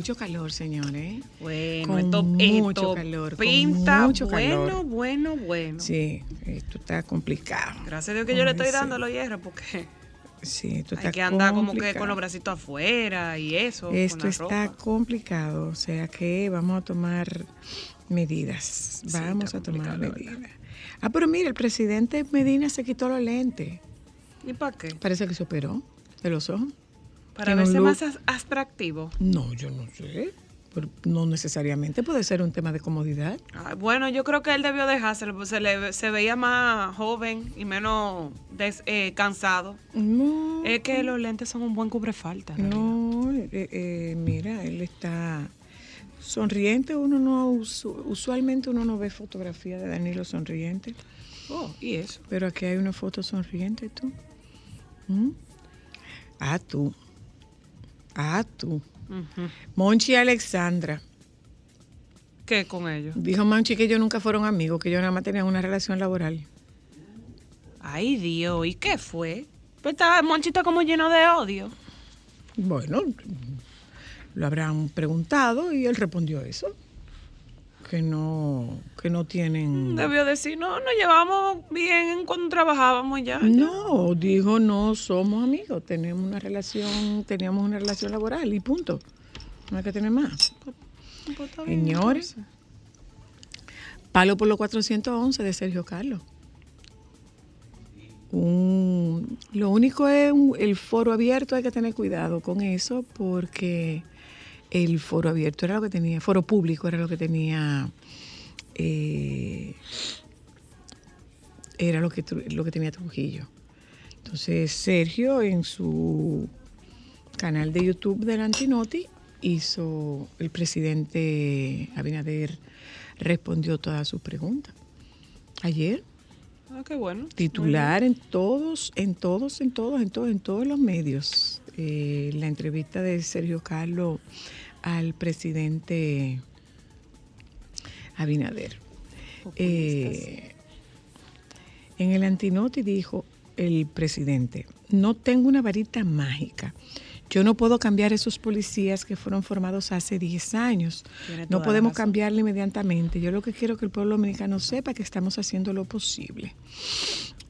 Mucho calor, señores. Bueno, Con esto, mucho esto calor, con pinta mucho bueno, calor. bueno, bueno. Sí, esto está complicado. Gracias a Dios que yo le estoy dando los hierros porque Sí, esto hay está que andar como que con los bracitos afuera y eso. Esto está ropa. complicado, o sea que vamos a tomar medidas. Vamos a tomar medidas. Ah, pero mira, el presidente Medina se quitó los lentes. ¿Y para qué? Parece que se operó de los ojos. Para verse look- más atractivo. No, yo no sé. Pero no necesariamente puede ser un tema de comodidad. Ah, Bueno, yo creo que él debió dejárselo, pues se, le, se veía más joven y menos des- eh, cansado. No. Es que los lentes son un buen cubrefalta. No, eh, eh, mira, él está sonriente. Uno no, usu- usualmente uno no ve fotografía de Danilo sonriente, Oh, y eso. pero aquí hay una foto sonriente, tú. ¿Mm? Ah, tú. Ah, tú. Monchi y Alexandra. ¿Qué con ellos? Dijo Monchi que ellos nunca fueron amigos, que ellos nada más tenían una relación laboral. Ay, Dios, ¿y qué fue? Pues estaba Monchito como lleno de odio. Bueno, lo habrán preguntado y él respondió eso. Que no, que no tienen. Debió decir, no, nos llevamos bien cuando trabajábamos ya. No, dijo no somos amigos, tenemos una relación, teníamos una relación laboral y punto. No hay que tener más. Pues está bien, Señores, palo por los 411 de Sergio Carlos. Un- lo único es un- el foro abierto, hay que tener cuidado con eso porque el foro abierto era lo que tenía, foro público era lo que tenía, eh, era lo que, lo que tenía Trujillo. Entonces Sergio en su canal de YouTube del Antinoti hizo, el presidente Abinader respondió todas sus preguntas. Ayer, Ah, qué bueno. titular en todos, en todos, en todos, en todos, en todos los medios. eh, la entrevista de Sergio Carlos al presidente Abinader. Eh, en el antinoti dijo el presidente, no tengo una varita mágica. Yo no puedo cambiar esos policías que fueron formados hace 10 años. No podemos razón. cambiarle inmediatamente. Yo lo que quiero es que el pueblo dominicano sepa que estamos haciendo lo posible.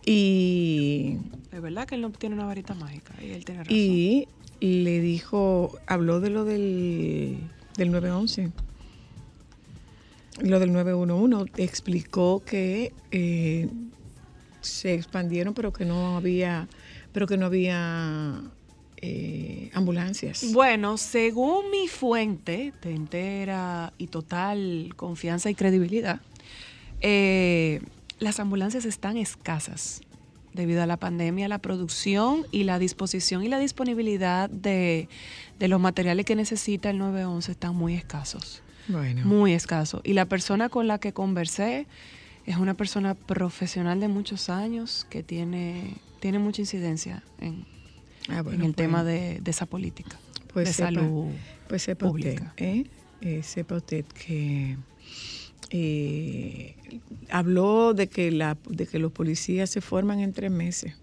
Y, Es verdad que él no tiene una varita mágica y él tiene razón. y le dijo, habló de lo del, del 911 lo del 911, explicó que eh, se expandieron, pero que no había, pero que no había eh, ambulancias. Bueno, según mi fuente de entera y total confianza y credibilidad, eh, las ambulancias están escasas debido a la pandemia, la producción y la disposición y la disponibilidad de, de los materiales que necesita el 911 están muy escasos. Bueno. Muy escasos. Y la persona con la que conversé es una persona profesional de muchos años que tiene, tiene mucha incidencia en, Ah, en el pues- tema de, de esa política pues de sepa, salud. Pues sepa pública. usted, ¿eh? Eh, sepa usted que eh, habló de que la de que los policías se forman en tres meses.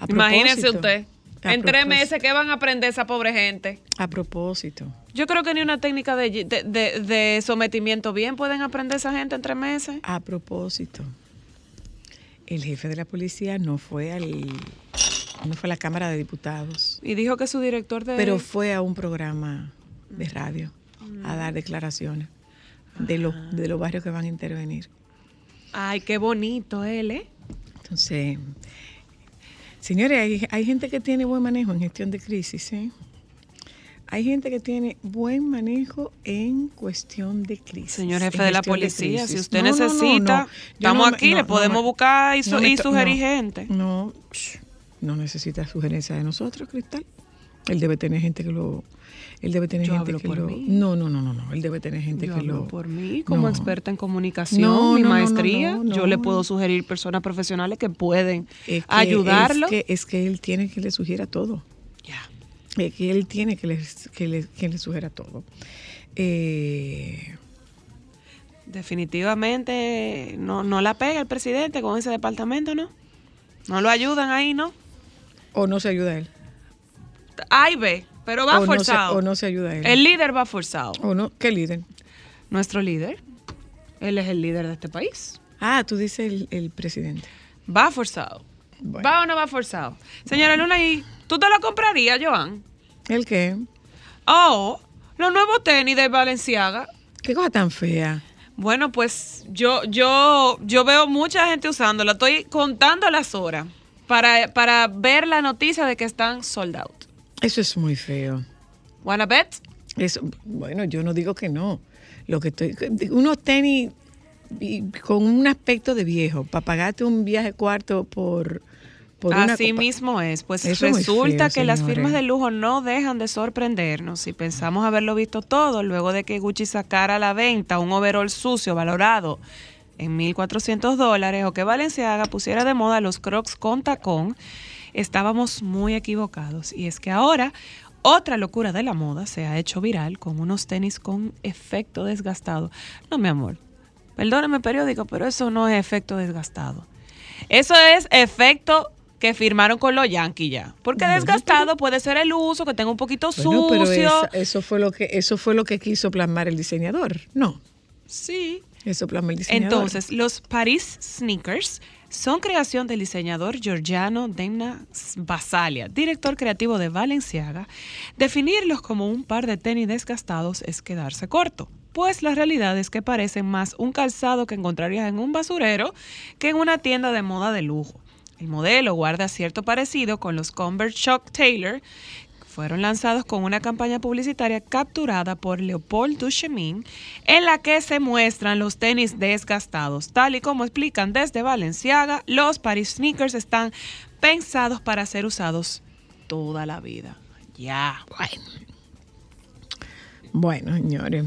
A Imagínese usted. En tres meses, ¿qué van a aprender esa pobre gente? A propósito. Yo creo que ni una técnica de, de- de- de sometimiento bien pueden aprender esa gente en tres meses. A propósito, el jefe de la policía no fue al no fue a la Cámara de Diputados, Y dijo que su director de... pero fue a un programa de radio a dar declaraciones de los de los barrios que van a intervenir. Ay, qué bonito él, ¿eh? Entonces, señores, hay, hay gente que tiene buen manejo en gestión de crisis, ¿eh? Hay gente que tiene buen manejo en cuestión de crisis. Señor jefe de la policía, si usted No, no, no, necesita, no. Estamos aquí, no, le podemos buscar y, su- y sugerir no, gente. No, no necesita sugerencia de nosotros, Cristal. Él debe tener gente que lo... Él debe tener Yo gente hablo que por lo... mí. No, no, no, no, no. Él debe tener gente Yo que hablo lo... por mí, como No. experta en comunicación, No, mi no, maestría, yo le puedo sugerir personas profesionales que pueden Es que- ayudarlo. Es que, es que él tiene que le sugiera todo. Ya. Eh, que él tiene que le, que le, que le sugiera todo. Eh, Definitivamente no, no la pega el presidente con ese departamento, ¿no? No lo ayudan ahí, ¿no? o no se ayuda a él. Ahí ve, pero va o, no se, forzado. o no se ayuda a él. El líder va forzado. o no, ¿Qué líder? Nuestro líder, él es el líder de este país. Ah, tú dices el, el presidente. Va forzado. Bueno. ¿Va o no va forzado? Señora Luna, ¿y tú te lo comprarías, Joan? ¿El qué? Oh, los nuevos tenis de Valenciaga. ¿Qué cosa tan fea? Bueno, pues yo, yo, yo veo mucha gente usándola. Estoy contando las horas para, para ver la noticia de que están sold out. Eso es muy feo. ¿Wanna bet? Eso, bueno, yo no digo que no. Lo que estoy, unos tenis con un aspecto de viejo, para pagarte un viaje cuarto por, Así copa- mismo es. Pues Eso resulta feo, que las firmas de lujo no dejan de sorprendernos. Si pensamos haberlo visto todo, luego de que Gucci sacara a la venta un overall sucio valorado en 1.400 dólares o que Valenciaga pusiera de moda los crocs con tacón, estábamos muy equivocados. Y es que ahora otra locura de la moda se ha hecho viral con unos tenis con efecto desgastado. No, mi amor, perdóneme periódico, pero eso no es efecto desgastado. Eso es efecto que firmaron con los Yankees ya. Porque Bueno, desgastado puede ser el uso, que tenga un poquito Bueno, pero sucio. esa- eso fue lo que eso fue lo que quiso plasmar el diseñador. No, Sí. eso plasmó el diseñador. Entonces, los Paris Sneakers son creación del diseñador Giorgiano Demna Basalia, director creativo de Valenciaga. Definirlos como un par de tenis desgastados es quedarse corto, pues la realidad es que parecen más un calzado que encontrarías en un basurero que en una tienda de moda de lujo. El modelo guarda cierto parecido con los Converse Shock Taylor, fueron lanzados con una campaña publicitaria capturada por Leopold Duchemin, en la que se muestran los tenis desgastados. Tal y como explican desde Valenciaga, los Paris Sneakers están pensados para ser usados toda la vida. Ya. Bueno, señores.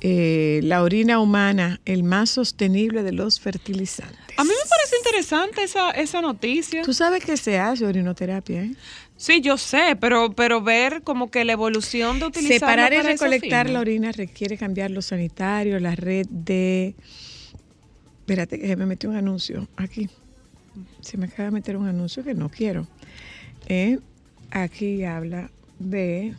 Eh, la orina humana, el más sostenible de los fertilizantes. A mí me parece interesante esa, esa noticia. Tú sabes que se hace orinoterapia, ¿eh? Sí, yo sé, pero, pero ver como que la evolución de utilizar Separar y recolectar la orina requiere cambiar los sanitarios, la red de... Espérate, que se me metió un anuncio aquí. Se me acaba de meter un anuncio que no quiero. Eh, Aquí habla de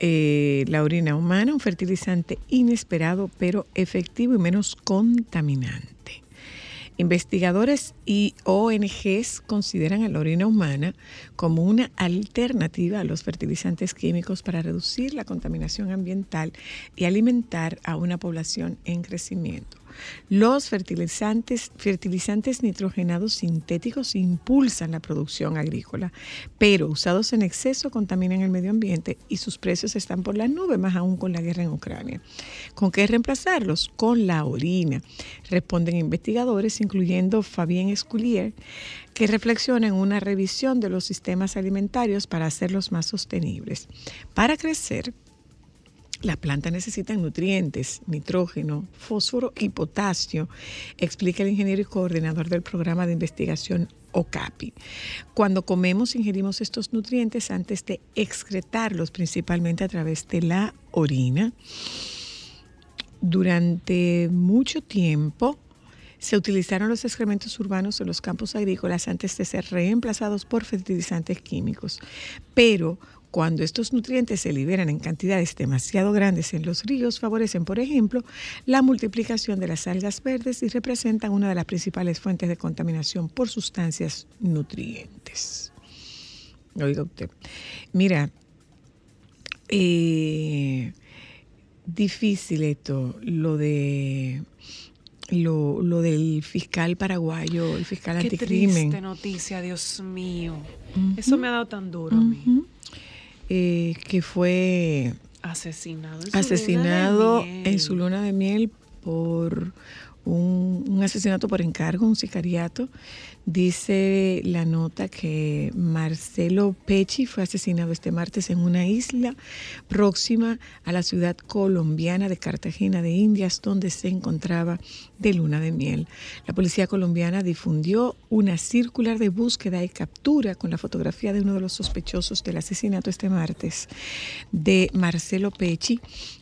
eh, la orina humana, un fertilizante inesperado pero efectivo y menos contaminante. Investigadores y ONGs consideran a la orina humana como una alternativa a los fertilizantes químicos para reducir la contaminación ambiental y alimentar a una población en crecimiento. Los fertilizantes, nitrogenados sintéticos impulsan la producción agrícola, pero usados en exceso contaminan el medio ambiente y sus precios están por las nubes, más aún con la guerra en Ucrania. ¿Con qué reemplazarlos? Con la orina, responden investigadores, incluyendo Fabien Esculier, que reflexiona en una revisión de los sistemas alimentarios para hacerlos más sostenibles. Para crecer, la planta necesita nutrientes, nitrógeno, fósforo y potasio, explica el ingeniero y coordinador del programa de investigación OCAPI. Cuando comemos ingerimos estos nutrientes antes de excretarlos, principalmente a través de la orina. Durante mucho tiempo, se utilizaron los excrementos urbanos en los campos agrícolas antes de ser reemplazados por fertilizantes químicos. Pero cuando estos nutrientes se liberan en cantidades demasiado grandes en los ríos, favorecen, por ejemplo, la multiplicación de las algas verdes y representan una de las principales fuentes de contaminación por sustancias nutrientes. Oiga usted. Mira, eh, difícil esto, lo de lo, lo del fiscal paraguayo, el fiscal Qué anticrimen. triste noticia, Dios mío. Eso me ha dado tan duro a mí. Eh, que fue Asesinado. en su asesinado en su luna de miel por un, asesinato por encargo, un sicariato. Dice la nota que Marcelo Pecci fue asesinado este martes en una isla próxima a la ciudad colombiana de Cartagena de Indias, donde se encontraba de luna de miel. La policía colombiana difundió una circular de búsqueda y captura con la fotografía de uno de los sospechosos del asesinato este martes de Marcelo Pecci,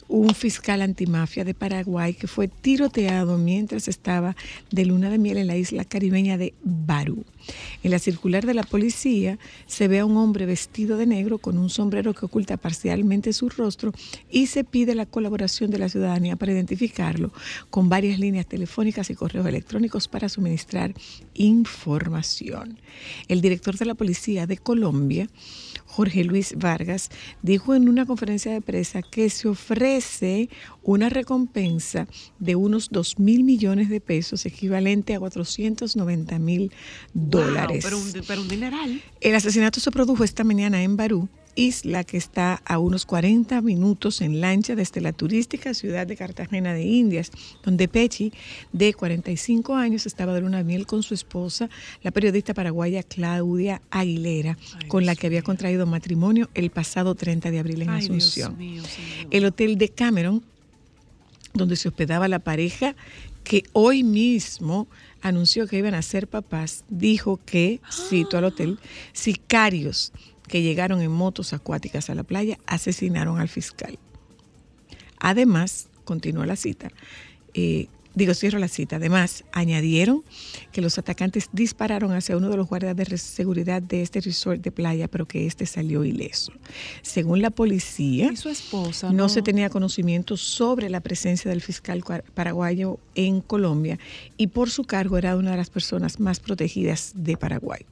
un fiscal antimafia de Paraguay que fue tiroteado mientras estaba de luna de miel en la isla caribeña de Barú. En la circular de la policía se ve a un hombre vestido de negro con un sombrero que oculta parcialmente su rostro y se pide la colaboración de la ciudadanía para identificarlo con varias líneas telefónicas y correos electrónicos para suministrar información. El director de la policía de Colombia, Jorge Luis Vargas, dijo en una conferencia de prensa que se ofrece una recompensa de unos 2 mil millones de pesos, equivalente a 490 mil Wow, dólares. pero, un, pero un dineral. El asesinato se produjo esta mañana en Barú, isla que está a unos 40 minutos en lancha desde la turística ciudad de Cartagena de Indias, donde Pechi, de 45 años, estaba de luna miel con su esposa, la periodista paraguaya Claudia Aguilera, Ay, con la que había contraído matrimonio el pasado 30 de abril en Ay, Asunción. mío. El hotel de Cameron, donde se hospedaba la pareja, que hoy mismo anunció que iban a ser papás, dijo que, cito al hotel, sicarios que llegaron en motos acuáticas a la playa asesinaron al fiscal. Además, continúa la cita, eh, digo, cierro la cita, además añadieron que los atacantes dispararon hacia uno de los guardias de seguridad de este resort de playa, pero que este salió ileso. Según la policía, Y su esposa. no se tenía conocimiento sobre la presencia del fiscal paraguayo en Colombia y por su cargo era una de las personas más protegidas de Paraguay.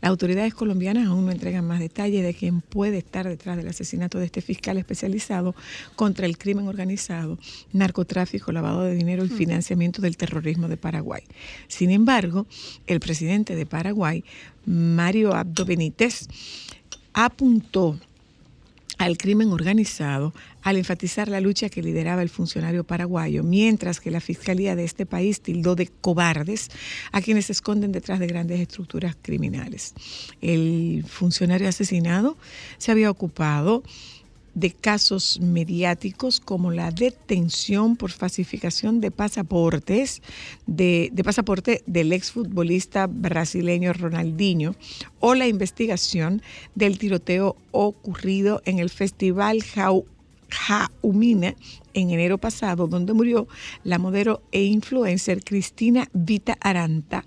Las autoridades colombianas aún no entregan más detalles de quién puede estar detrás del asesinato de este fiscal especializado contra el crimen organizado, narcotráfico, lavado de dinero y financiamiento del terrorismo de Paraguay. Sin embargo, el presidente de Paraguay, Mario Abdo Benítez, apuntó al crimen organizado al enfatizar la lucha que lideraba el funcionario paraguayo, mientras que la Fiscalía de este país tildó de cobardes a quienes se esconden detrás de grandes estructuras criminales. El funcionario asesinado se había ocupado de casos mediáticos como la detención por falsificación de pasaportes, de, pasaporte del exfutbolista brasileño Ronaldinho, o la investigación del tiroteo ocurrido en el Festival Jau- Jaumina en enero pasado, donde murió la modelo e influencer Cristina Vita Aranta,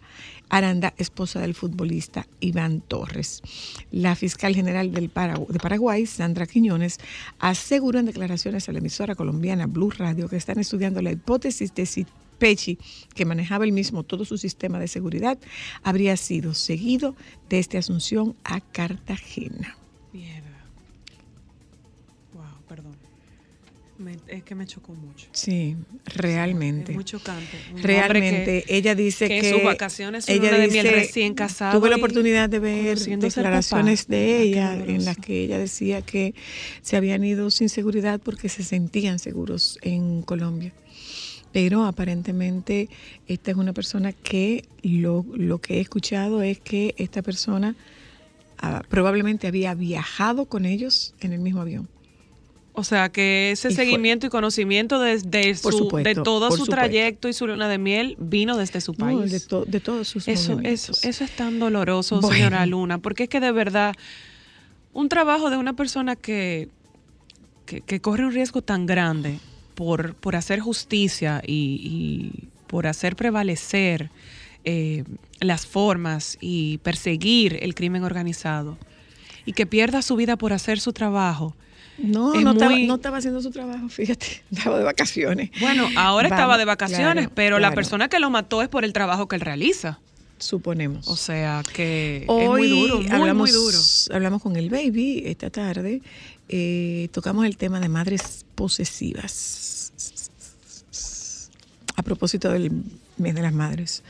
Aranda, esposa del futbolista Iván Torres. La fiscal general de Paraguay, Sandra Quiñones, aseguró en declaraciones a la emisora colombiana Blue Radio que están estudiando la hipótesis de si Pechi, que manejaba el mismo todo su sistema de seguridad, habría sido seguido desde Asunción a Cartagena. Me- es que me chocó mucho. Sí, realmente. Es muy chocante. Un Realmente, que- ella dice que que, en sus vacaciones ella de miel dice, recién casado Tuve la oportunidad de ver declaraciones papá. de Ah, ella en las que ella decía que se habían ido sin seguridad porque se sentían seguros en Colombia. Pero aparentemente esta es una persona que lo, lo que he escuchado es que esta persona ah, probablemente había viajado con ellos en el mismo avión. O sea, que ese Y fue- seguimiento y conocimiento de, su- supuesto, de todo su supuesto. trayecto y su luna de miel vino desde su país. No, de, to- de todos sus Eso, eso, eso es tan doloroso, Bueno. señora Luna, porque es que de verdad un trabajo de una persona que, que, que corre un riesgo tan grande por, por hacer justicia y, y por hacer prevalecer eh, las formas y perseguir el crimen organizado y que pierda su vida por hacer su trabajo. No, Es no, estaba, no estaba haciendo su trabajo, fíjate, estaba de vacaciones. Bueno, ahora estaba de vacaciones, claro, pero la persona que lo mató es por el trabajo que él realiza. Suponemos. O sea que Hoy es muy duro, muy, hablamos, muy duro. hablamos con el baby esta tarde, eh, tocamos el tema de madres posesivas. A propósito del mes de las madres,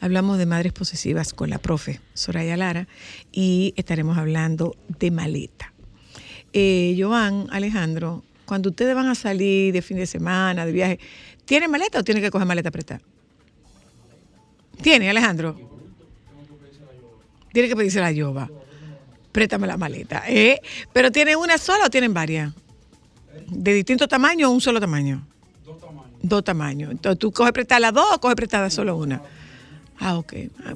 hablamos de madres posesivas con la profe Soraya Lara y estaremos hablando de maleta. Eh, Joan, Alejandro, cuando ustedes van a salir de fin de semana, de viaje, ¿tienen maleta o tienen que coger maleta prestada? ¿Tiene, Alejandro? Tiene que pedirse la yoba. Préstame la maleta. ¿eh? ¿Pero tienen una sola o tienen varias? ¿De distinto tamaño o un solo tamaño? Dos tamaños. Dos tamaños. Entonces, ¿tú coges prestada las dos o coges prestada solo una? Ah, ok. Ah,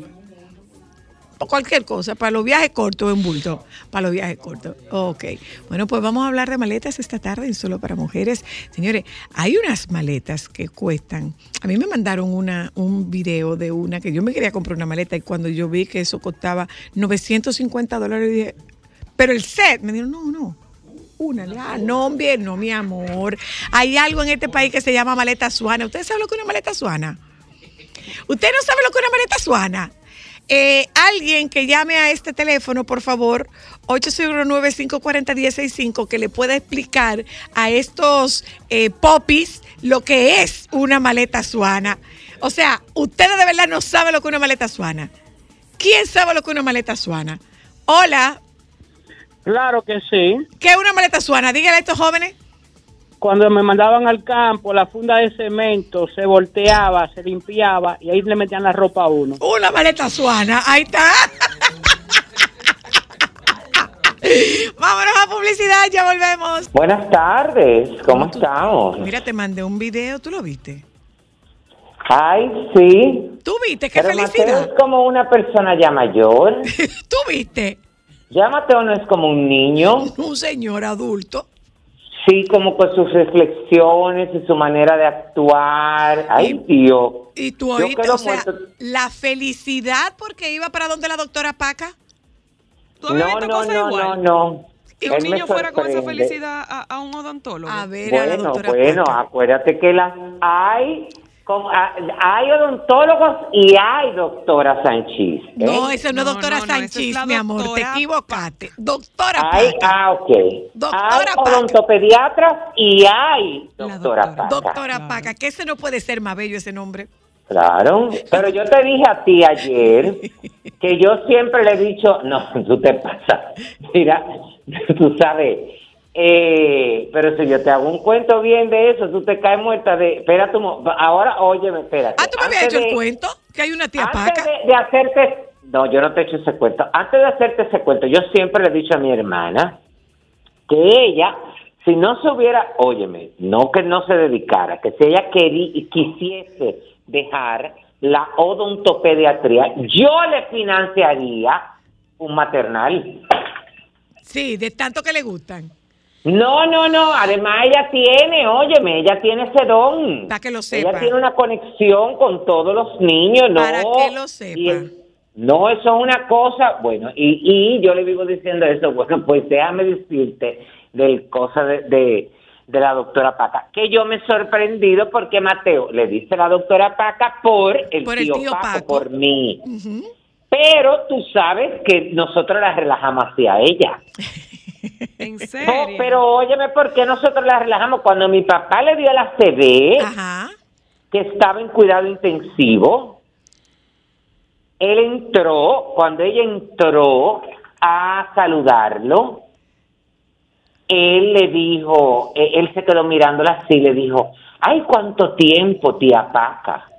cualquier cosa, para los viajes cortos en bulto, para los viajes cortos. Ok. Bueno, pues vamos a hablar de maletas esta tarde Solo para Mujeres. Señores, hay unas maletas que cuestan. A mí me mandaron una, un video de una que yo me quería comprar una maleta y cuando yo vi que eso costaba 950 dólares, dije, pero el set, me dijeron, no, no. Una, ah, no, hombre, no, mi amor. Hay algo en este país que se llama maleta suana. ¿Ustedes saben lo que es una maleta suana? ¿Usted no sabe lo que es una maleta suana? Eh, alguien que llame a este teléfono, por favor, 809-540-1065, que le pueda explicar a estos eh, popis lo que es una maleta suana. O sea, ustedes de verdad no saben lo que es una maleta suana. ¿Quién sabe lo que es una maleta suana? Hola, Claro que sí. ¿qué es una maleta suana? Díganle a estos jóvenes. Cuando me mandaban al campo, la funda de cemento se volteaba, se limpiaba y ahí le metían la ropa a uno. Una maleta suana, ahí está. Vámonos a publicidad, ya volvemos. Buenas tardes, ¿cómo tú- estamos? Mira, te mandé un video, ¿tú lo viste? Ay, sí. ¿Tú viste? ¡Qué Pero Mateo felicidad! es como una persona ya mayor. ¿Tú viste? Ya Mateo no es como un niño. Un señor adulto. Sí, como con sus reflexiones y su manera de actuar. Ay, Dios. Y tú quedo o sea, la felicidad porque iba para donde la doctora Paca. ¿Tú habías No, visto no, cosas no, igual? no, no. Que Él un niño fuera con esa felicidad a, a un odontólogo. A ver a la Bueno, doctora bueno, Paca. acuérdate que la hay, como, ah, hay odontólogos y hay doctora Sánchez. ¿eh? No, esa no es No, doctora no, no, esa es Sánchez, mi amor, te equivocaste. Doctora Hay, Paca. ah, ok. Doctora hay Paca. odontopediatras y hay doctora, doctora. Paca. Doctora Claro. Paca, que ese no puede ser más bello ese nombre. Claro, pero yo te dije a ti ayer que yo siempre le he dicho, no, tú te pasas, mira, tú sabes, eh, pero si yo te hago un cuento bien de eso, tú te caes muerta de, espérate, un mo- ahora óyeme, espérate. Ah, ¿tú me habías hecho el de- cuento? Que hay una tía Antes Paca. de, de hacerte, no, yo no te he hecho ese cuento. Antes de hacerte ese cuento, yo siempre le he dicho a mi hermana que ella, si no se hubiera, óyeme, no que no se dedicara, que si ella querí, quisiese dejar la odontopediatría, yo le financiaría un maternal. Sí, de tanto que le gustan. No, no, no. Además, ella tiene, óyeme, ella tiene ese don. Para que lo sepa. Ella tiene una conexión con todos los niños, ¿no? Para que lo sepa. Y el- no, eso es una cosa, bueno, y, y yo le vivo diciendo eso, bueno, pues déjame decirte del cosa de, de, de la doctora Paca, que yo me he sorprendido porque Mateo le dice la doctora Paca por el, Por el tío, tío Paco, Paco. por mí. Pero tú sabes que nosotros la relajamos hacia ella. ¿En serio? No, pero óyeme, ¿por qué nosotros la relajamos? Cuando mi papá le dio la CD, Ajá. que estaba en cuidado intensivo, él entró, cuando ella entró a saludarlo, él le dijo, eh, él se quedó mirándola así, le dijo, ay, cuánto tiempo, tía Paca.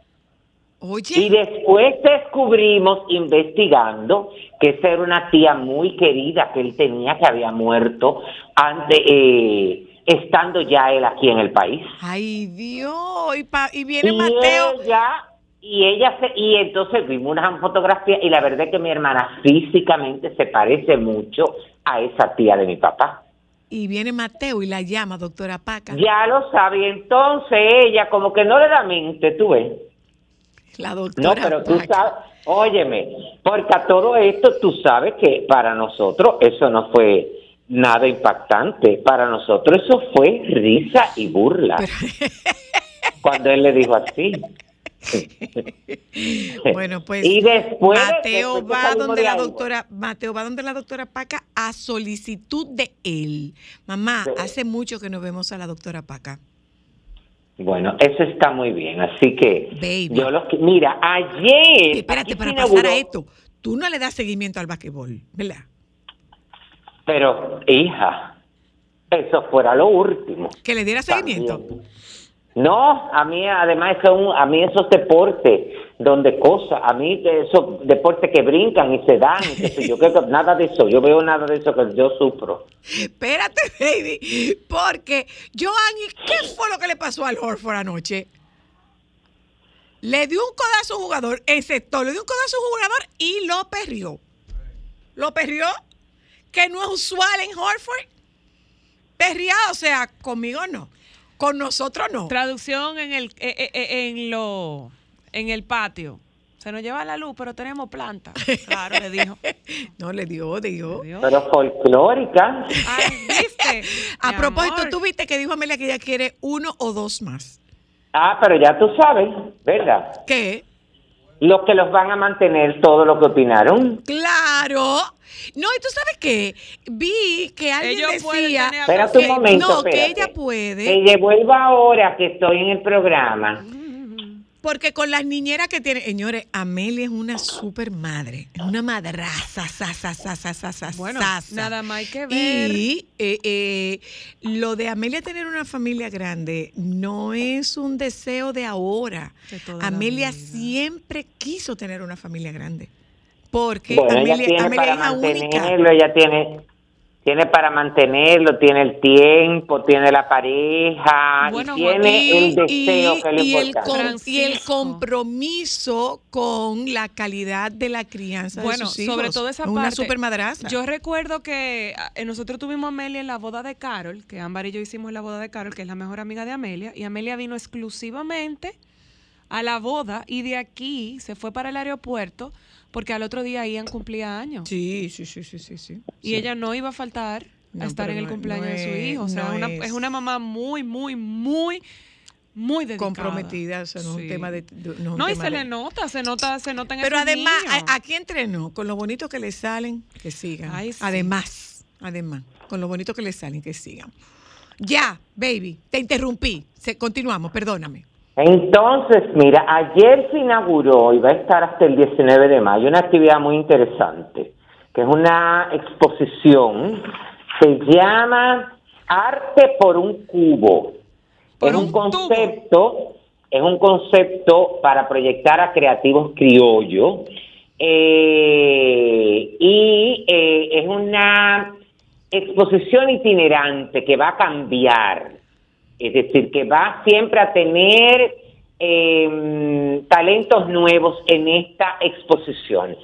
Y después descubrimos, investigando, que esa era una tía muy querida que él tenía, que había muerto ante, eh, estando ya él aquí en el país. ay Dios, y, pa- y viene y Mateo. ella, y ella se, y entonces vimos una fotografía y la verdad es que mi hermana físicamente se parece mucho a esa tía de mi papá. Y viene Mateo y la llama, doctora Paca. Ya lo sabe, y entonces ella como que no le da mente, tú ves. La No, doctora pero tú sabes, óyeme, porque a todo esto tú sabes que para nosotros eso no fue nada impactante, para nosotros eso fue risa y burla. Cuando él le dijo así. Bueno, pues y después Mateo después va donde de la doctora, Mateo va donde la doctora Paca a solicitud de él. Mamá, Sí. hace mucho que no vemos a la doctora Paca. Bueno, eso está muy bien, así que Baby. yo los que mira, ayer Espérate, para pasar a esto, tú no le das seguimiento al basquetbol, ¿verdad? Pero hija, eso fuera lo último. Que le diera seguimiento. No, a mí además es un, a mí esos deportes donde cosas, a mí de esos deportes que brincan y se dan, y qué sé yo, que nada de eso, yo veo nada de eso que yo sufro. Espérate, baby, porque Joanny, ¿qué fue lo que le pasó al Horford anoche? Le dio un codazo a un jugador, en sector, le dio un codazo a un jugador y lo perrió. ¿Lo perrió? Que no es usual en Horford. Perriado, o sea, conmigo no. Con nosotros no. Traducción en el eh, eh, eh, en lo en el patio. Se nos lleva la luz, pero tenemos planta. Claro, le dijo. No, le dio, le dio. Le dio. Pero folclórica, Ay, ¿viste? A Mi propósito, amor. tú viste que dijo Amelia que ella quiere uno o dos más. ah, pero ya tú sabes, ¿verdad? ¿Qué? Los que los van a mantener todo lo que opinaron. Claro. No, y tú sabes qué, vi que alguien Ellos decía Espérate un que- momento, no, que ella puede, Que devuelva ahora que estoy en el programa. Porque con las niñeras que tiene, señores, Amelia es una super madre, es una madraza, sa, sa, sa, sa, sa, sa, Bueno, nada más hay que ver. Y eh, eh, lo de Amelia tener una familia grande no es un deseo de ahora. De Amelia siempre quiso tener una familia grande. Porque Bueno, Amelia, ella tiene Amelia para es hija única. ella tiene, tiene para mantenerlo, tiene el tiempo, tiene la pareja, Bueno, y tiene el deseo y- que y el con- y el compromiso con la calidad de la crianza de Bueno, sus hijos. sobre todo esa Es parte. Una super madraza. Yo recuerdo que eh, nosotros tuvimos a Amelia en la boda de Carol, que Ámbar y yo hicimos la boda de Carol, que es la mejor amiga de Amelia, y Amelia vino exclusivamente a la boda y de aquí se fue para el aeropuerto porque al otro día Ian cumplía años. sí, sí, sí, sí, sí, sí. Y Sí. ella no iba a faltar No, a estar pero en el no- cumpleaños no de su hijo. O sea, una- es- es una mamá muy, muy, muy, muy dedicada. comprometida, o sea, no es un Sí. tema de... de- no, un y tema se de- le nota, se nota, se nota en Pero esos además, a- aquí entrenó, con lo bonito que le salen, que sigan. Ay, sí. Además, además, con lo bonito que le salen, que sigan. Ya, baby, te interrumpí. Se- continuamos, perdóname. Entonces, mira, ayer se inauguró y va a estar hasta el 19 de mayo una actividad muy interesante, que es una exposición, se llama Arte por un cubo. Por es un tubo. concepto, es un concepto para proyectar a creativos criollos eh, y eh, es una exposición itinerante que va a cambiar, es decir, que va siempre a tener eh, talentos nuevos en esta exposición.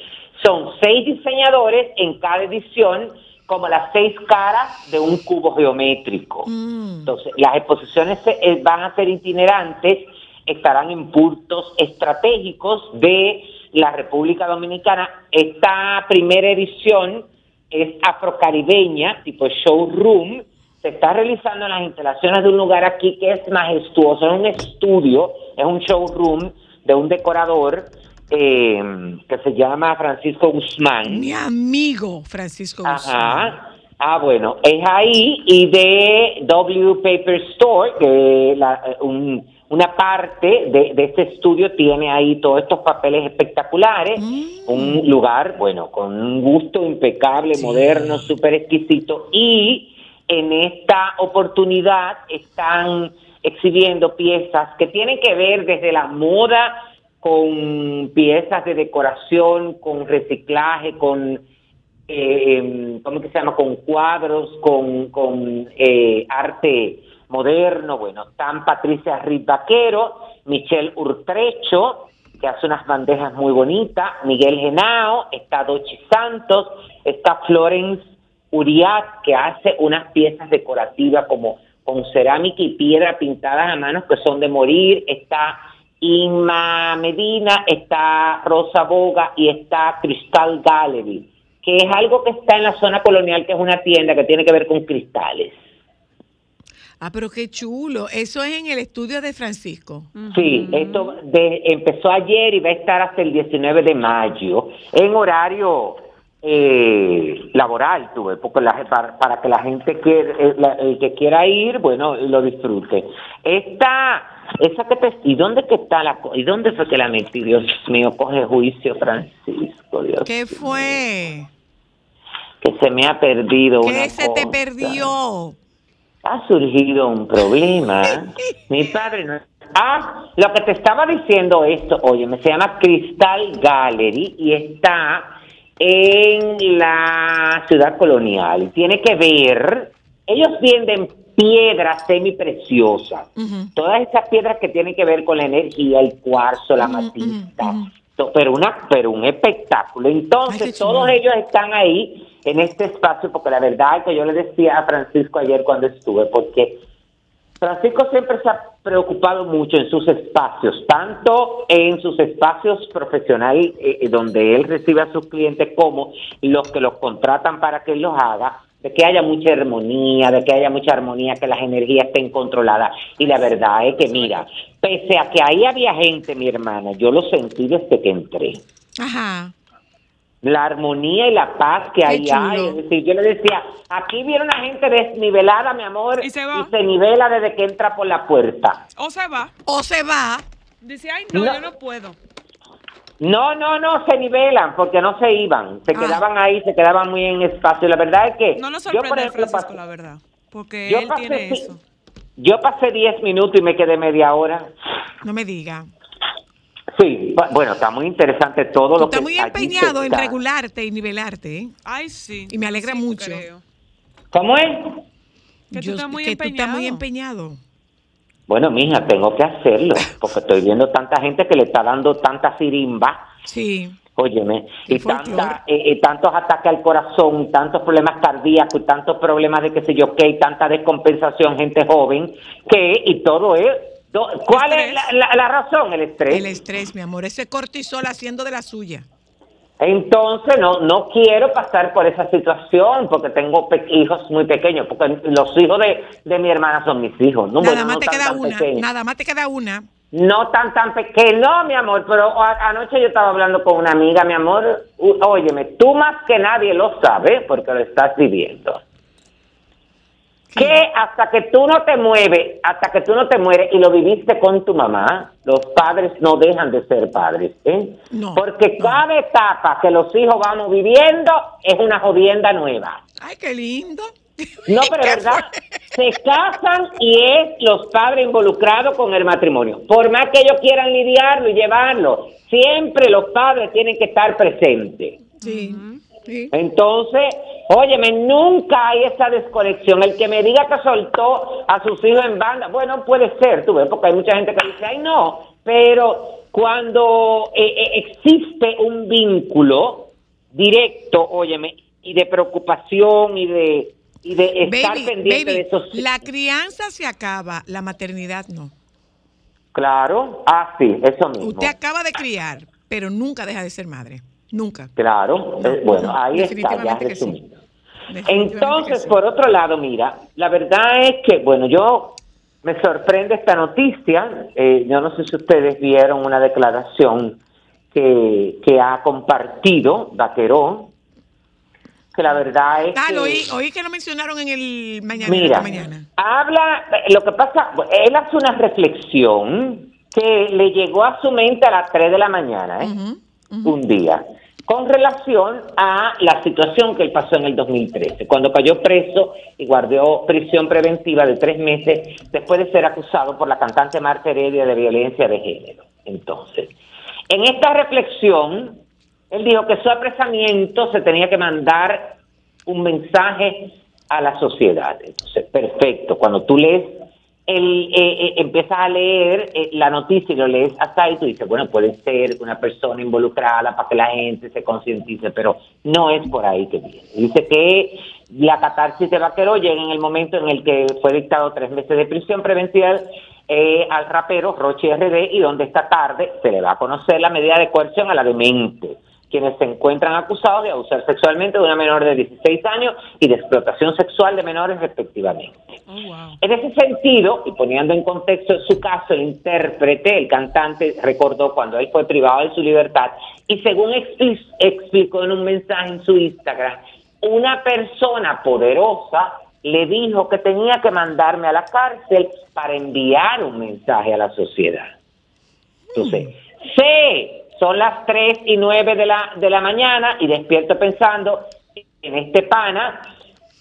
Son seis diseñadores en cada edición, como las seis caras de un cubo geométrico. Mm. Entonces, las exposiciones se- eh, van a ser itinerantes, estarán en puntos estratégicos de la República Dominicana. Esta primera edición es afrocaribeña, tipo showroom. Se está realizando en las instalaciones de un lugar aquí que es majestuoso, es un estudio, es un showroom de un decorador eh, que se llama Francisco Guzmán. Mi amigo Francisco Guzmán. Ajá. Ah, bueno, es ahí y de W Paper Store, que la- un- una parte de, de este estudio tiene ahí todos estos papeles espectaculares, un lugar, bueno, con un gusto impecable, moderno, súper exquisito y en esta oportunidad están exhibiendo piezas que tienen que ver desde la moda con piezas de decoración, con reciclaje, con eh, ¿cómo que se llama? Con cuadros, con, con eh, arte moderno. Bueno, están Patricia Riz Vaquero, Michelle Urtrecho, que hace unas bandejas muy bonitas, Miguel Genao, está Dochi Santos, está Florence Uriat, que hace unas piezas decorativas como con cerámica y piedra pintadas a mano que son de morir, está Inma Medina, está Rosa Boga y está Crystal Gallery, que es algo que está en la zona colonial, que es una tienda que tiene que ver con cristales. Ah, pero qué chulo. Eso es en el estudio de Francisco. Sí, esto de- empezó ayer y va a estar hasta el 19 de mayo en horario eh, laboral, tuve, porque la- para, para que la gente que eh, la- el que quiera ir, bueno, lo disfrute. Esta, esa que te, ¿y dónde que está la, y dónde fue que la metí? Dios mío, coge juicio, Francisco, Dios, ¿Qué fue? que se me ha perdido una ¿Qué se te perdió? ha surgido un problema. Mi padre no. Ah, lo que te estaba diciendo esto, oye, me se llama Crystal Gallery y está en la ciudad colonial. Tiene que ver, ellos venden piedras semipreciosas. Todas esas piedras que tienen que ver con la energía, el cuarzo, la matista. To- Pero, una, pero un espectáculo. Entonces, Ay, todos ellos están ahí en este espacio, porque la verdad es que yo le decía a Francisco ayer cuando estuve, porque Francisco siempre se ha preocupado mucho en sus espacios, tanto en sus espacios profesionales eh, donde él recibe a sus clientes como los que los contratan para que él los haga, de que haya mucha armonía, de que haya mucha armonía, que las energías estén controladas. Y la verdad es que, mira, pese a que ahí había gente, mi hermana, yo lo sentí desde que entré Ajá. La armonía y la paz que ahí hay. Es decir, yo le decía, aquí viene una gente desnivelada, mi amor, Y se va. nivela desde que entra por la puerta. O se va. O se va. Dice, ay, no, No. yo no puedo. No, no, no, se nivelan porque no se iban, se Ah. quedaban ahí, se quedaban muy en espacio. La verdad es que No nos yo, por sorprende ejemplo, Francisco, pasé, la verdad. Porque yo él pasé tiene eso. yo pasé 10 minutos y me quedé media hora. No me diga. Sí, bu- bueno, está muy interesante todo Tú lo que estás muy empeñado en está. regularte y nivelarte, ¿eh? Ay, sí. Y me alegra Sí, mucho. creo. ¿Cómo es? Que tú estás muy que tú estás muy empeñado. Bueno, mija, tengo que hacerlo porque estoy viendo tanta gente que le está dando tanta sirimba. Sí. Óyeme, y, tanta- eh, eh, tantos ataques al corazón, y tantos problemas cardíacos, y tantos problemas de qué sé yo qué, y tanta descompensación, gente joven, que, y todo es, ¿cuál es la, la- la razón? El estrés. El estrés, mi amor. Ese cortisol haciendo de la suya. Entonces, no, no quiero pasar por esa situación, porque tengo hijos muy pequeños, porque los hijos de, de mi hermana son mis hijos, ¿no? nada Bueno, más no te tan, queda tan una. pequeños. Nada más te queda una. No tan tan pequeño, no, mi amor, pero a- anoche yo estaba hablando con una amiga, mi amor, óyeme, tú más que nadie lo sabes porque lo estás viviendo. Que hasta que tú no te mueves, hasta que tú no te mueres y lo viviste con tu mamá, los padres no dejan de ser padres, ¿eh? No, Porque no. cada etapa que los hijos vamos viviendo es una jodienda nueva. Ay, qué lindo. No, pero ¿Qué verdad, fue? se casan y es los padres involucrados con el matrimonio. Por más que ellos quieran lidiarlo y llevarlo, siempre los padres tienen que estar presentes. Sí. sí. Entonces, óyeme, nunca hay esa desconexión. El que me diga que soltó a sus hijos en banda, bueno, puede ser, tú ves, porque hay mucha gente que dice, ay, no, pero cuando eh, eh, existe un vínculo directo, óyeme, y de preocupación y de, y de estar Baby, pendiente baby, de esos... la crianza se acaba, la maternidad no. Claro, ah, sí, eso mismo. Usted acaba de criar, pero nunca deja de ser madre. Nunca. Claro, No, eh, bueno, no, ahí está, ya definitivamente que sí. Entonces, por otro lado, mira, la verdad es que, bueno, yo me sorprende esta noticia. eh, yo no sé si ustedes vieron una declaración que, que ha compartido Vaquerón que la verdad es Ah, que... lo oí, oí que lo mencionaron en el mañana. Mira, mañana. habla, lo que pasa, él hace una reflexión que le llegó a su mente a las 3 de la mañana, ¿eh? un día, con relación a la situación que él pasó en el 2013, cuando cayó preso y guardó prisión preventiva de tres meses después de ser acusado por la cantante Marta Heredia de violencia de género. Entonces, en esta reflexión, él dijo que su apresamiento se tenía que mandar un mensaje a la sociedad. Entonces, perfecto. Cuando tú lees, el, eh, eh, empiezas a leer eh, la noticia y lo lees hasta ahí, tú dices, bueno, puede ser una persona involucrada para que la gente se concientice, pero no es por ahí que viene. Dice que la catarsis de Vaquero llega en el momento en el que fue dictado tres meses de prisión preventiva eh, al rapero Rochi RD y donde esta tarde se le va a conocer la medida de coerción a la demente quienes se encuentran acusados de abusar sexualmente de una menor de 16 años y de explotación sexual de menores respectivamente. Oh, wow. En ese sentido, y poniendo en contexto su caso, el intérprete, el cantante, recordó cuando él fue privado de su libertad y según expli- explicó en un mensaje en su Instagram, una persona poderosa le dijo que tenía que mandarme a la cárcel para enviar un mensaje a la sociedad. Entonces, sé, son las 3 y 9 de la, de la mañana y despierto pensando en este pana.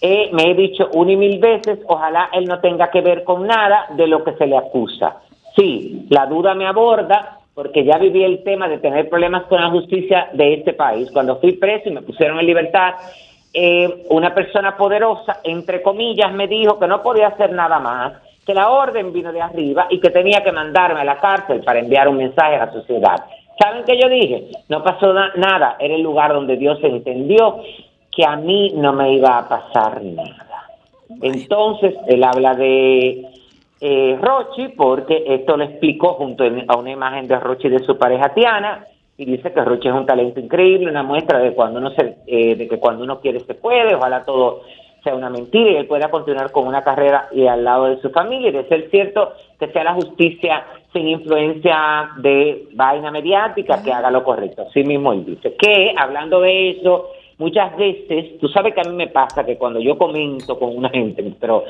eh, me he dicho una y mil veces, ojalá él no tenga que ver con nada de lo que se le acusa. Sí, la duda me aborda porque ya viví el tema de tener problemas con la justicia de este país. Cuando fui preso y me pusieron en libertad, eh, una persona poderosa, entre comillas, me dijo que no podía hacer nada más, que la orden vino de arriba y que tenía que mandarme a la cárcel para enviar un mensaje a la sociedad. ¿Saben qué yo dije? No pasó na- nada, era el lugar donde Dios entendió que a mí no me iba a pasar nada. Entonces, él habla de eh, Rochi, porque esto lo explicó junto a una imagen de Rochi de su pareja Tiana, y dice que Rochi es un talento increíble, una muestra de cuando uno se, eh, de que cuando uno quiere se puede, ojalá todo sea una mentira y él pueda continuar con una carrera y al lado de su familia, y de ser cierto que sea la justicia sin influencia de vaina mediática, que haga lo correcto. Así mismo él dice que, hablando de eso, muchas veces, tú sabes que a mí me pasa que cuando yo comento con una gente, pero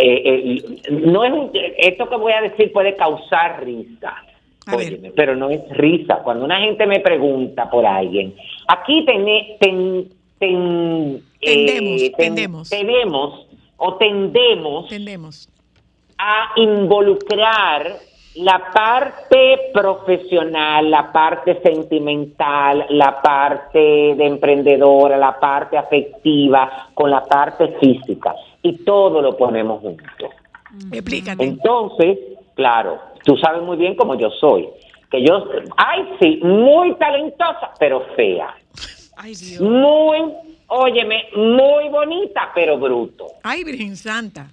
eh, eh, no es un- esto que voy a decir puede causar risa, óyeme, pero no es risa. Cuando una gente me pregunta por alguien, aquí tene- ten- ten- Tendemos, ten- tendemos. tenemos o tendemos Entendemos. a involucrar la parte profesional, la parte sentimental, la parte de emprendedora, la parte afectiva con la parte física y todo lo ponemos juntos. Explícate. Entonces, claro, tú sabes muy bien cómo yo soy, que yo, ay sí, muy talentosa, pero fea, Ay, Dios. muy, óyeme, muy bonita, pero bruto. Ay, Virgen Santa.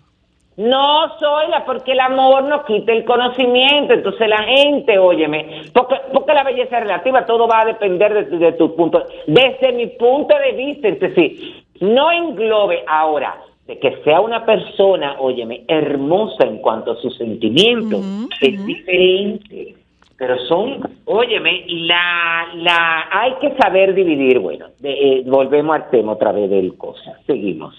No soy la, porque el amor no quita el conocimiento. Entonces la gente, óyeme, porque, porque la belleza es relativa, todo va a depender de, tu- de tu punto. Desde mi punto de vista, entonces sí, no englobe ahora de que sea una persona, óyeme, hermosa en cuanto a sus sentimientos, es diferente. Pero son, óyeme, la, la, hay que saber dividir, bueno, de- eh, volvemos al tema otra vez del cosa, seguimos.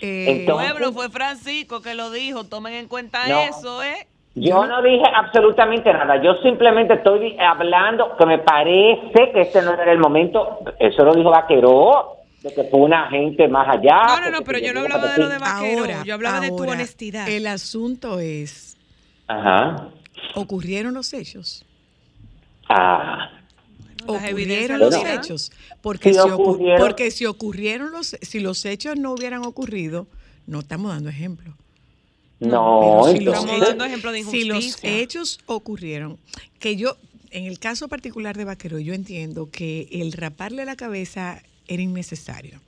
Eh, Entonces- Pueblo, fue Francisco que lo dijo. Tomen en cuenta No. eso, ¿eh? Yo no dije absolutamente nada, yo simplemente estoy hablando que me parece que este no era el momento, eso lo dijo Vaqueró, de que fue una gente más allá. No, no, no, pero yo no hablaba de lo de vaquero. ahora, yo hablaba de tu honestidad. El asunto es, Ajá. ¿ocurrieron los hechos? Ah, ocurrieron lo los hechos porque si, ocu- ocurrieron. porque si ocurrieron los si los hechos no hubieran ocurrido no estamos dando ejemplo. No, si los, ejemplo de si los hechos ocurrieron que yo en el caso particular de Vaquero yo entiendo que el raparle la cabeza era innecesario.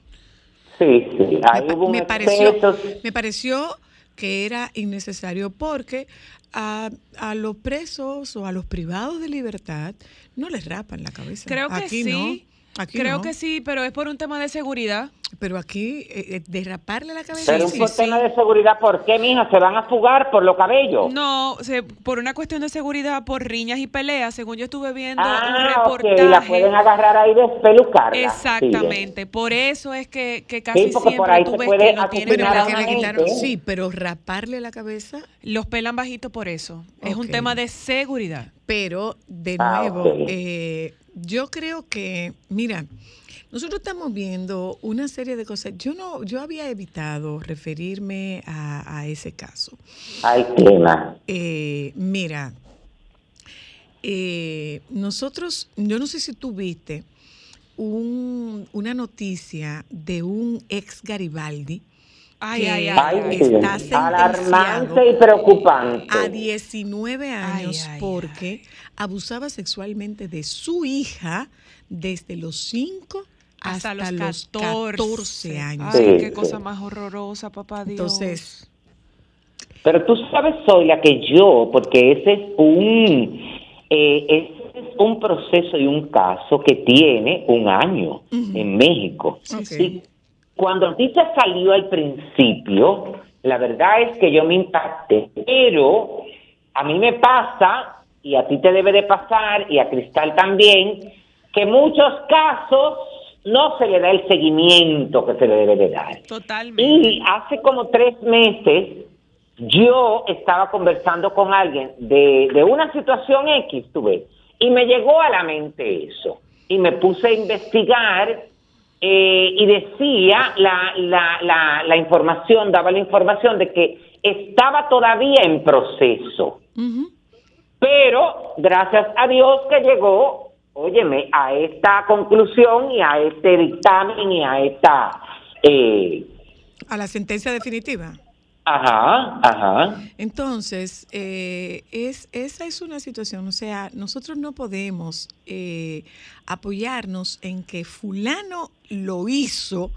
Sí, sí, ahí me, hubo pareció, me pareció que era innecesario porque a, a los presos o a los privados de libertad no les rapan la cabeza. Creo que Aquí sí. Aquí Creo no. que sí, pero es por un tema de seguridad. Pero aquí, eh, eh, derraparle la cabeza. Pero un sí, sí. de seguridad, ¿por qué, mija? ¿Se van a fugar por los cabellos? No, se- por una cuestión de seguridad, por riñas y peleas, según yo estuve viendo un ah, ok, reportaje. la pueden agarrar ahí despelucarla. Exactamente, por eso es que, que Sí, casi porque por siempre ahí tú se ves puede que no tienen pero que le quitaron. Sí, pero raparle la cabeza. los pelan bajito por eso. Es un tema de seguridad. Pero, de Ah, nuevo, eh, yo creo que, mira, nosotros estamos viendo una serie de cosas. Yo no, yo había evitado referirme a, a ese caso. Ay, tema. Eh, mira, eh, nosotros, yo no sé si tú viste un- una noticia de un ex Garibaldi Ay, que ay, ay. Sí. está sentenciado Alarmante y preocupante. a 19 años ay, porque abusaba sexualmente de su hija desde los 5 hasta, Hasta, los, los 14. 14, años. Ay, Sí, qué sí. cosa más horrorosa, papá Dios. Entonces, Pero tú sabes, Zoila, que yo, porque ese es un, eh, ese es un proceso y un caso que tiene un año en México. Sí, sí. Y cuando a ti te salió al principio, la verdad es que yo me impacté, pero a mí me pasa, y a ti te debe de pasar, y a Cristal también, que muchos casos no se le da el seguimiento que se le debe de dar. Totalmente. Y hace como tres meses yo estaba conversando con alguien de, de una situación X, tú ves, y me llegó a la mente eso. Y me puse a investigar eh, y decía la, la, la, la información, daba la información de que estaba todavía en proceso. Pero gracias a Dios que llegó, óyeme, a esta conclusión y a este dictamen y a esta... eh, a la sentencia definitiva. Ajá, ajá. Entonces, eh, es, esa es una situación, o sea, nosotros no podemos eh, apoyarnos en que fulano lo hizo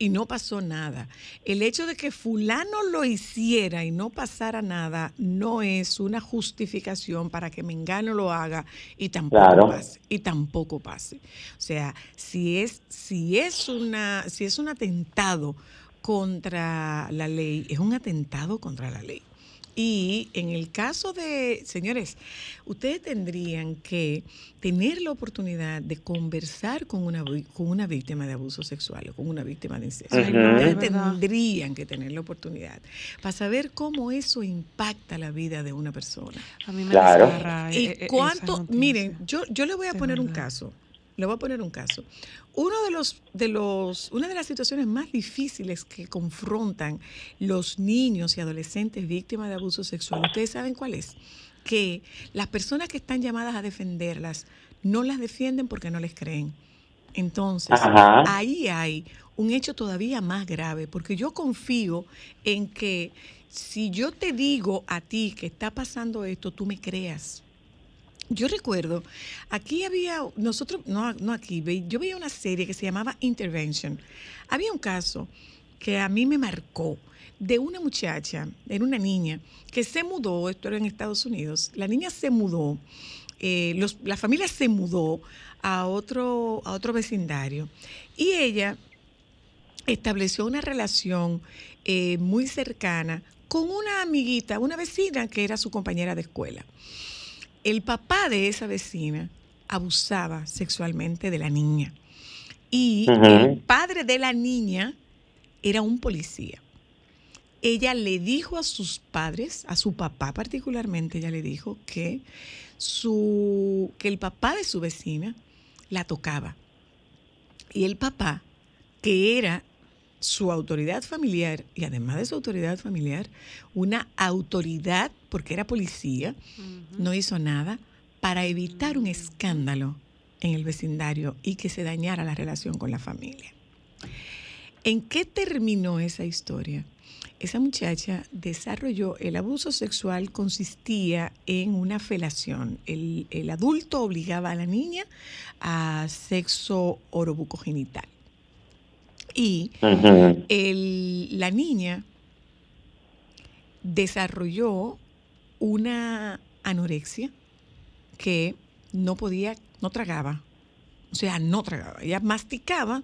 y no pasó nada. El hecho de que fulano lo hiciera y no pasara nada no es una justificación para que Mengano lo haga y tampoco Claro. pase. Y tampoco pase. O sea, si es, si es una, si es un atentado contra la ley, es un atentado contra la ley. Y en el caso de, señores, ustedes tendrían que tener la oportunidad de conversar con una, con una víctima de abuso sexual o con una víctima de incesto. Ustedes tendrían que tener la oportunidad para saber cómo eso impacta la vida de una persona. A mí me Claro. eh, Y eh, esa cuánto, miren, yo, yo le voy a De poner un caso. Le voy a poner un caso. Uno de los, de los, una de las situaciones más difíciles que confrontan los niños y adolescentes víctimas de abuso sexual, ¿ustedes saben cuál es? Que las personas que están llamadas a defenderlas no las defienden porque no les creen. Entonces, Ajá. ahí hay un hecho todavía más grave, porque yo confío en que si yo te digo a ti que está pasando esto, tú me creas. Yo recuerdo, aquí había, nosotros, no, no aquí, yo veía una serie que se llamaba Intervention. Había un caso que a mí me marcó de una muchacha, era una niña, que se mudó, esto era en Estados Unidos, la niña se mudó, eh, la familia se mudó a otro, a otro vecindario y ella estableció una relación eh, muy cercana con una amiguita, una vecina que era su compañera de escuela. El papá de esa vecina abusaba sexualmente de la niña y el padre de la niña era un policía. Ella le dijo a sus padres, a su papá particularmente, ella le dijo que, su, que el papá de su vecina la tocaba. Y el papá, que era su autoridad familiar y además de su autoridad familiar, una autoridad, porque era policía, no hizo nada para evitar un escándalo en el vecindario y que se dañara la relación con la familia. ¿En qué terminó esa historia? Esa muchacha desarrolló, el abuso sexual consistía en una felación. El, el adulto obligaba a la niña a sexo orobucogenital. Y el- la niña desarrolló una anorexia que no podía, no tragaba, O sea, no tragaba. Ella masticaba.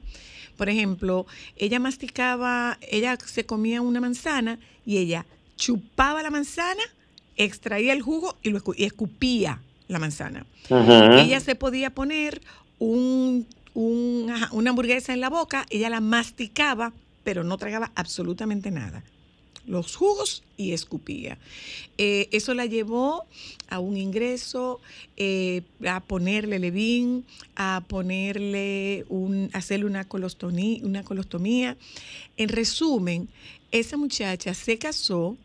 Por ejemplo, ella masticaba, ella se comía una manzana y ella chupaba la manzana, extraía el jugo y, lo escu- y escupía la manzana. Ella se podía poner un, una hamburguesa en la boca, ella la masticaba, pero no tragaba absolutamente nada. Los jugos y escupía. Eh, eso la llevó a un ingreso, eh, a ponerle levín, a ponerle un, hacerle una una colostomía. En resumen, esa muchacha se casó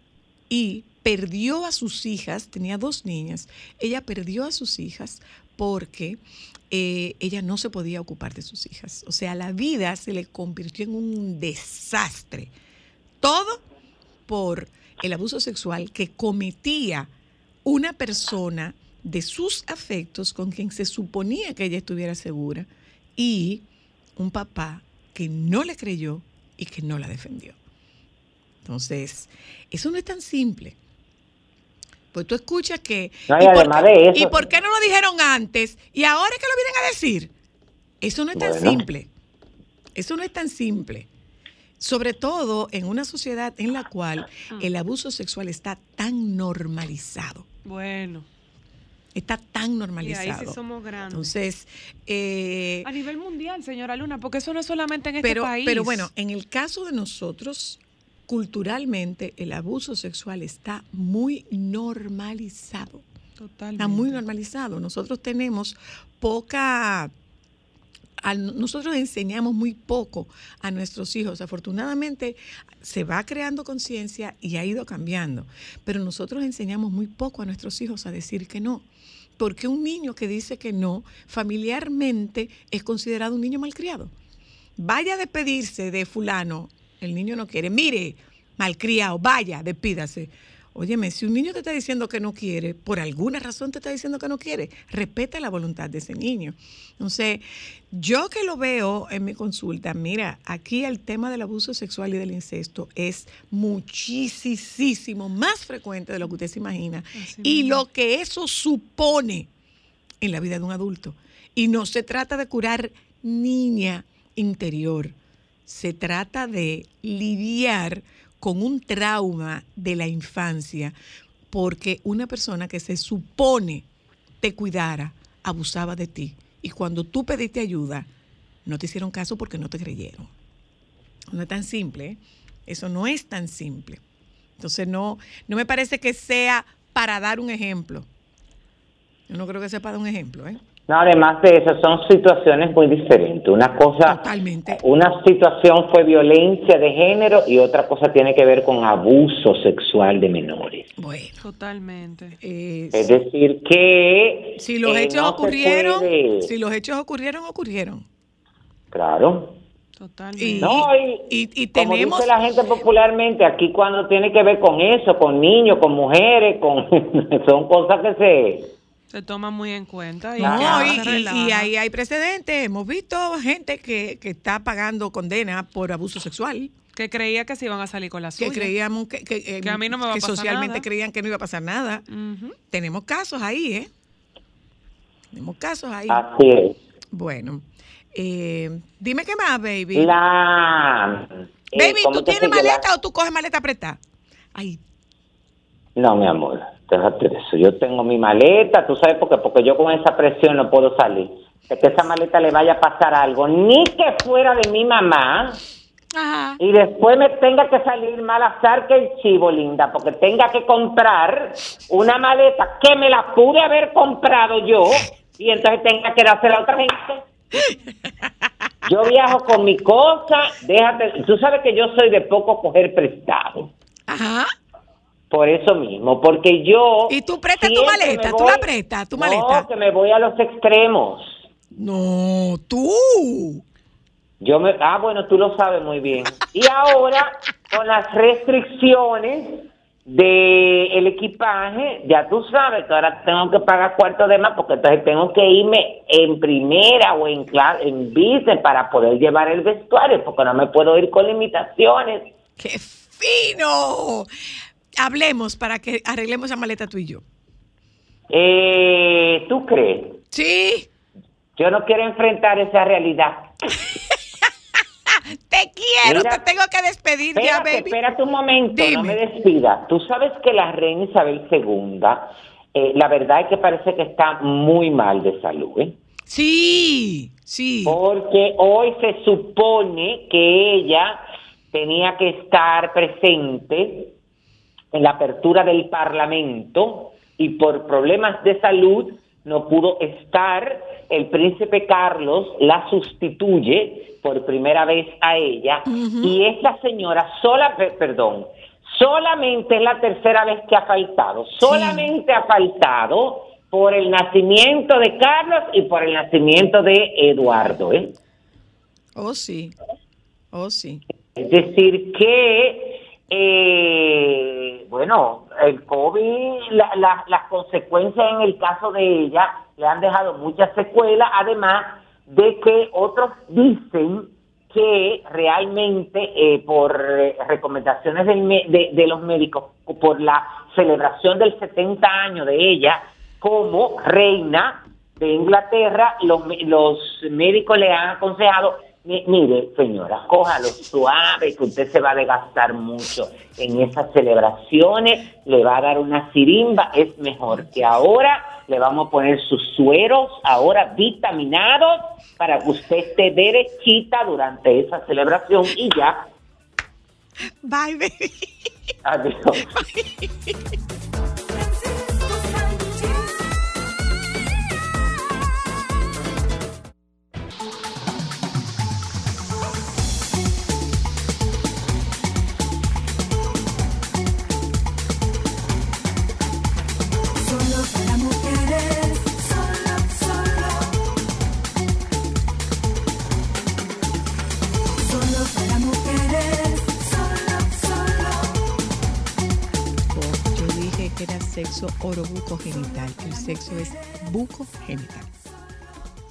y perdió a sus hijas, tenía dos niñas, ella perdió a sus hijas porque eh, ella no se podía ocupar de sus hijas. O sea, la vida se le convirtió en un desastre. Todo por el abuso sexual que cometía una persona de sus afectos con quien se suponía que ella estuviera segura y un papá que no le creyó y que no la defendió. Entonces, eso no es tan simple. Pues tú escuchas que... No, y por además qué- de eso- ¿Y por qué no lo dijeron antes? Y ahora es que lo vienen a decir. Eso no es tan Bueno. simple. Eso no es tan simple. Sobre todo en una sociedad en la cual el abuso sexual está tan normalizado. Bueno, Está tan y normalizado. ahí sí somos grandes. Entonces, eh, a nivel mundial, señora Luna, porque eso no es solamente en este pero, país. pero bueno, en el caso de nosotros, culturalmente el abuso sexual está muy normalizado. Totalmente. Está muy normalizado. Nosotros tenemos poca... nosotros enseñamos muy poco a nuestros hijos. Afortunadamente se va creando conciencia y ha ido cambiando, pero nosotros enseñamos muy poco a nuestros hijos a decir que no. Porque un niño que dice que no, familiarmente es considerado un niño malcriado. Vaya a despedirse de fulano, el niño no quiere. Mire, malcriado, vaya, despídase. Óyeme, si un niño te está diciendo que no quiere, por alguna razón te está diciendo que no quiere, respeta la voluntad de ese niño. Entonces, yo que lo veo en mi consulta, mira, aquí el tema del abuso sexual y del incesto es muchísimo más frecuente de lo que usted se imagina Así y lo que eso supone en la vida de un adulto. Y no se trata de curar niña interior, se trata de lidiar con un trauma de la infancia porque una persona que se supone te cuidara abusaba de ti y cuando tú pediste ayuda no te hicieron caso porque no te creyeron. No es tan simple, ¿eh? eso no es tan simple. Entonces no, no me parece que sea para dar un ejemplo. Yo no creo que sea para dar un ejemplo, ¿eh? No, además de eso, son situaciones muy diferentes. Una cosa, Totalmente. una situación fue violencia de género y otra cosa tiene que ver con abuso sexual de menores. Bueno, Totalmente. eh, Es decir, que si los eh, hechos no ocurrieron, si los hechos ocurrieron, ocurrieron. claro. Totalmente. Y, No, y, y- y como tenemos dice la gente popularmente, aquí cuando tiene que ver con eso, con niños, con mujeres, con son cosas que se Se toma muy en cuenta. Y No, que y, se y- relaja. y ahí hay precedentes. Hemos visto gente que, que está pagando condena por abuso sexual, Que creía que se iban a salir con la suya. que creíamos que, que, eh, Que a mí no me va a que pasar socialmente nada. creían que no iba a pasar nada. Tenemos casos ahí, ¿eh? Tenemos casos ahí. así es. Bueno, eh, dime qué más, baby. La eh, baby, ¿cómo ¿tú tienes la- maleta o tú coges maleta apretada? Ay, No, mi amor, déjate de eso. Yo tengo mi maleta, tú sabes por qué, porque yo con esa presión no puedo salir. De que esa maleta le vaya a pasar algo, ni que fuera de mi mamá, ajá. y después me tenga que salir mal azar que el chivo, linda, porque tenga que comprar una maleta que me la pude haber comprado yo, y entonces tenga que dársela a otra gente. Yo viajo con mi cosa, déjate, tú sabes que yo soy de poco coger prestado. Ajá. Por eso mismo, porque yo... ¿Y tú prestas tu maleta? me ¿Tú voy- la prestas, tu no, maleta? que me voy a los extremos. No, tú. Yo me... Ah, bueno, tú lo sabes muy bien. Y ahora, con las restricciones del el equipaje, ya tú sabes que ahora tengo que pagar cuarto de más porque entonces tengo que irme en primera o en, cla- en business para poder llevar el vestuario porque no me puedo ir con limitaciones. ¡Qué fino! Hablemos para que arreglemos esa maleta tú y yo. Eh, ¿Tú crees? Sí. Yo no quiero enfrentar esa realidad. Te quiero, Mira. te tengo que despedir ya, baby. espérate un momento, Dime. no me despida. Tú sabes que la reina Isabel II, eh, la verdad es que parece que está muy mal de salud, ¿eh? Sí, sí. Porque hoy se supone que ella tenía que estar presente en la apertura del Parlamento y por problemas de salud no pudo estar. El príncipe Carlos la sustituye por primera vez a ella y esta señora sola, pe- perdón, solamente es la tercera vez que ha faltado, solamente ha faltado por el nacimiento de Carlos y por el nacimiento de Eduardo, ¿eh? Oh, sí. Oh, sí. Es decir, que, eh, bueno, el COVID, la- la- las consecuencias en el caso de ella le han dejado muchas secuelas, además de que otros dicen que realmente eh, por eh, recomendaciones del de, los médicos, por la celebración del 70 años de ella como reina de Inglaterra, los, médicos le han aconsejado, "Mi- mire señora, cójalo suave, que usted se va a desgastar mucho en esas celebraciones, le va a dar una sirimba, es mejor que ahora le vamos a poner sus sueros, ahora vitaminados, para que usted esté derechita durante esa celebración y ya, Bye, baby. adiós. Francisco sexo orobucogenital. El sexo es bucogenital.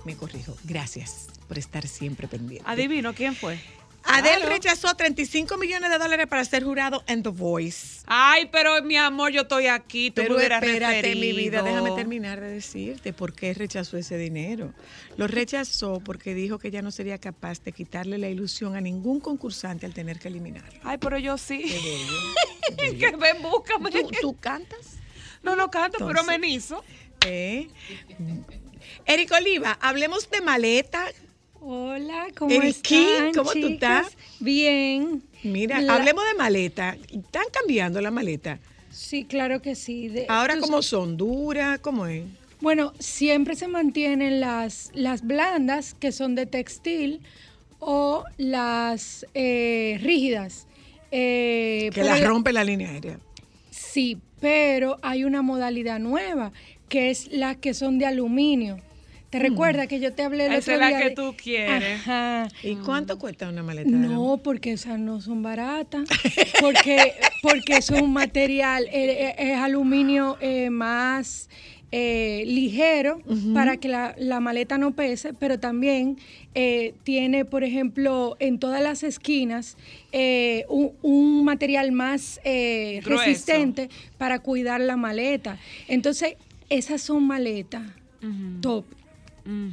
Me corrijo. Gracias por estar siempre pendiente. Adivino quién fue. Adele Claro. rechazó 35 millones de dólares para ser jurado en The Voice. Ay, pero mi amor, yo estoy aquí. Tú Pero espérate, mi vida, déjame terminar de decirte por qué rechazó ese dinero. Lo rechazó porque dijo que ya no sería capaz de quitarle la ilusión a ningún concursante al tener que eliminarlo. Ay, pero yo sí. que ven, búscame. ¿Tú, tú cantas? No, no canto, pero amenizo. ¿Eh? Eric Oliva, hablemos de maleta. Hola, ¿cómo Eriki, están? ¿cómo tú estás? Bien. Mira, La- hablemos de maleta. ¿Están cambiando la maleta? Sí, claro que sí. De- Ahora, ¿cómo son? ¿Dura? ¿Cómo es? Bueno, siempre se mantienen las, las blandas, que son de textil, o las eh, rígidas. Eh, Que pero la la- rompe la línea aérea. Sí, pero hay una modalidad nueva, que es las que son de aluminio. ¿Te recuerdas que yo te hablé el Esa otro es la que de- tú quieres. Ajá. ¿Y cuánto cuesta una maleta? No, porque esas no son baratas. Porque, porque es un material, eh, eh, es aluminio eh, más eh, ligero para que la, la maleta no pese, pero también eh, tiene, por ejemplo, en todas las esquinas eh, un, un material más eh, resistente para cuidar la maleta. Entonces, esas son maletas top.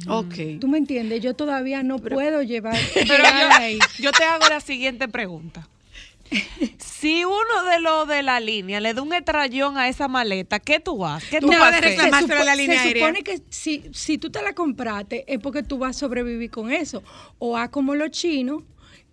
Ok. ¿Tú me entiendes? Yo todavía no puedo llevar. Pero ahí. yo te hago la siguiente pregunta. Si uno de los de la línea le da un estrellón a esa maleta, ¿qué tú haces? ¿Qué tú No, vas a hacer? se, la línea se aérea. supone que si, si tú te la compraste es porque tú vas a sobrevivir con eso. O a como los chinos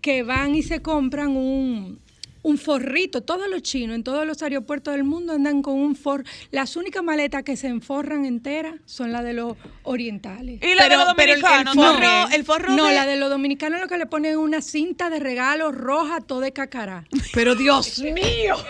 que van y se compran un, un forrito. Todos los chinos en todos los aeropuertos del mundo andan con un forro. Las únicas maletas que se enforran enteras son las de los orientales. Y la de los pero el- dominicanos el forro, también. el forro no, de- la de los dominicanos lo que le ponen es una cinta de regalo roja, todo de cacará. Pero Dios mío.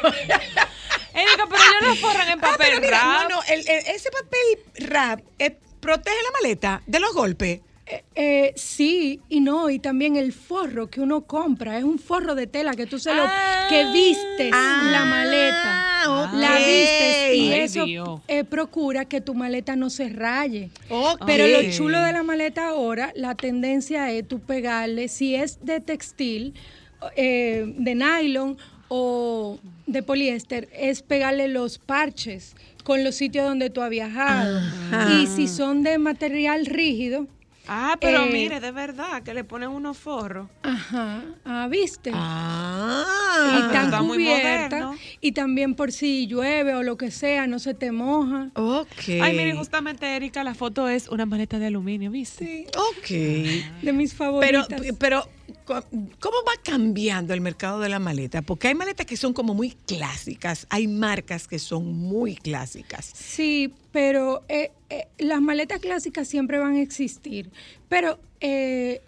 Erika, pero ellos lo forran en Ah, papel pero mira, wrap. no, no, el- el- ese papel rap eh, protege la maleta de los golpes. Eh, eh, sí y no, y también el forro que uno compra, es un forro de tela que tú se lo, Ah. que vistes la maleta, ok. la vistes y Ay, eso eh, procura que tu maleta no se raye. Ok. Pero lo chulo de la maleta ahora, la tendencia es tú pegarle, si es de textil, eh, de nylon o de poliéster, es pegarle los parches con los sitios donde tú has viajado. Y si son de material rígido, Ah, pero Eh, mire, de verdad, que le ponen unos forros. Ajá, ah, ¿viste? Ah, y tan está muy cubierta. moderno. Y también por si llueve o lo que sea, no se te moja. ok. Ay, mire, justamente, Erika, la foto es una maleta de aluminio, ¿viste? Sí, Ok. de mis Pero, favoritas. pero, co- ¿cómo va cambiando el mercado de la maleta? Porque hay maletas que son como muy clásicas, hay marcas que son muy clásicas. Sí, pero eh, eh, las maletas clásicas siempre van a existir. Pero eh,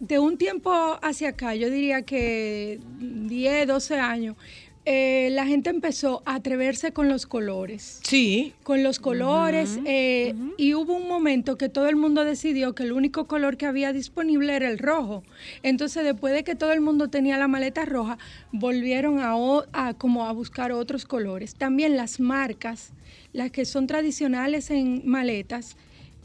de un tiempo hacia acá, yo diría que 10, 12 años, eh, la gente empezó a atreverse con los colores. Sí. Con los colores, eh, y hubo un momento que todo el mundo decidió que el único color que había disponible era el rojo. Entonces, después de que todo el mundo tenía la maleta roja, volvieron a, como a buscar otros colores. También las marcas, las que son tradicionales en maletas,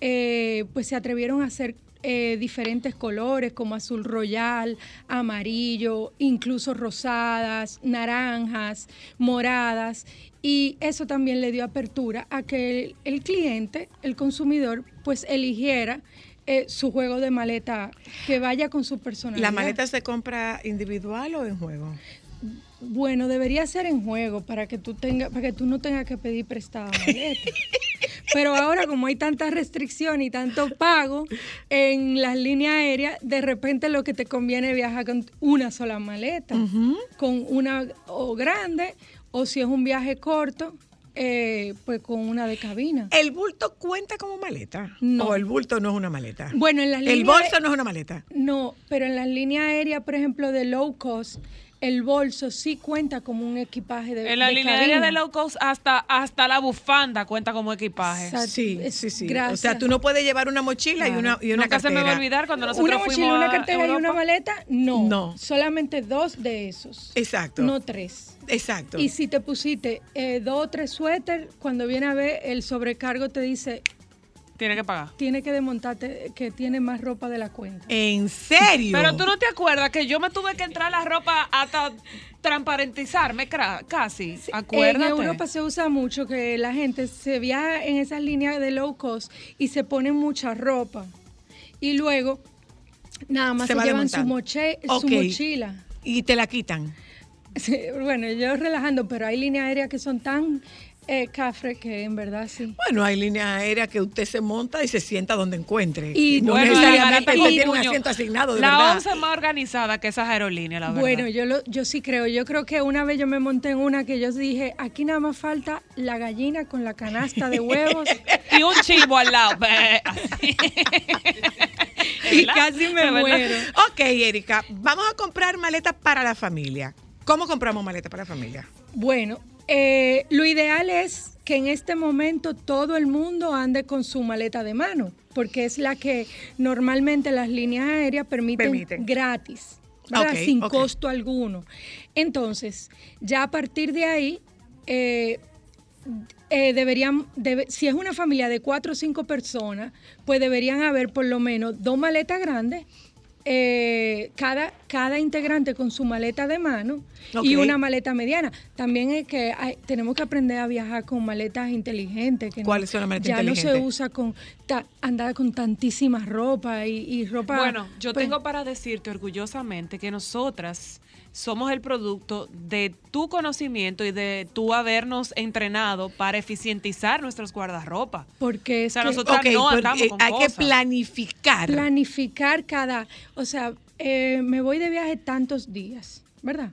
eh, pues se atrevieron a hacer eh, diferentes colores como azul royal, amarillo, incluso rosadas, naranjas, moradas. Y eso también le dio apertura a que el, cliente, el consumidor, pues eligiera eh, su juego de maleta que vaya con su personalidad. ¿La maleta se compra individual o en juego? Bueno, debería ser en juego para que tú tenga, para que tú no tengas que pedir prestada maleta. Pero ahora como hay tanta restricción y tanto pago en las líneas aéreas, de repente lo que te conviene es viajar con una sola maleta, con una o grande o si es un viaje corto, eh, pues con una de cabina. ¿El bulto cuenta como maleta? No. ¿O el bulto no es una maleta? Bueno, en las El líneas bolso no es una maleta. No, pero en las líneas aéreas, por ejemplo, de low cost, el bolso sí cuenta como un equipaje de En la de línea cabina. de low cost hasta, hasta la bufanda cuenta como equipaje. Exacto. Sí, sí, sí. O sea, tú no puedes llevar una mochila y una, y una Nunca se me va a cartera. olvidar cuando nosotros una fuimos mochila, una cartera y una maleta, no. No. Solamente dos de esos. Exacto. No tres. Exacto. Y si te pusiste eh, dos o tres suéter, cuando viene a ver, el sobrecargo te dice, Tiene que pagar. tiene que desmontarte, que tiene más ropa de la cuenta. ¿En serio? Pero tú no te acuerdas que yo me tuve que entrar la ropa hasta transparentizarme casi. Acuérdate. En Europa se usa mucho que la gente se viaja en esas líneas de low cost y se pone mucha ropa. Y luego, nada más Se se, va llevan su, moche- su mochila. Y te la quitan. Sí, bueno, yo relajando, pero hay líneas aéreas que son tan eh, cafres que en verdad sí. Bueno, hay líneas aéreas que usted se monta y se sienta donde encuentre. Y no Bueno, necesariamente y- usted y- tiene un asiento asignado, de la verdad. ONCE es más organizada que esas aerolíneas, la verdad. Bueno, yo, lo, yo sí creo. Yo creo que una vez yo me monté en una que yo dije, aquí nada más falta la gallina con la canasta de huevos. y un chivo al lado. Y casi me muero. Ok, Erika, vamos a comprar maletas para la familia. ¿Cómo compramos maletas para la familia? Bueno, eh, lo ideal es que en este momento todo el mundo ande con su maleta de mano, porque es la que normalmente las líneas aéreas permiten, Permiten. gratis, sin costo alguno. Entonces, ya a partir de ahí, eh, eh, deberían, debe- si es una familia de cuatro o cinco personas, pues deberían haber por lo menos dos maletas grandes, eh, cada, cada integrante con su maleta de mano y una maleta mediana. También es que hay- tenemos que aprender a viajar con maletas inteligentes. Que no- ¿Cuáles son las maletas ya inteligentes? no se usa con ta- andar con tantísima ropa y, y ropa. Bueno, yo pues, tengo para decirte orgullosamente que nosotras somos el producto de tu conocimiento y de tu habernos entrenado para eficientizar nuestros guardarropa. Porque es O sea, que- nosotros- no andamos con hay que planificar. planificar cada, o sea, eh, me voy de viaje tantos días, ¿verdad?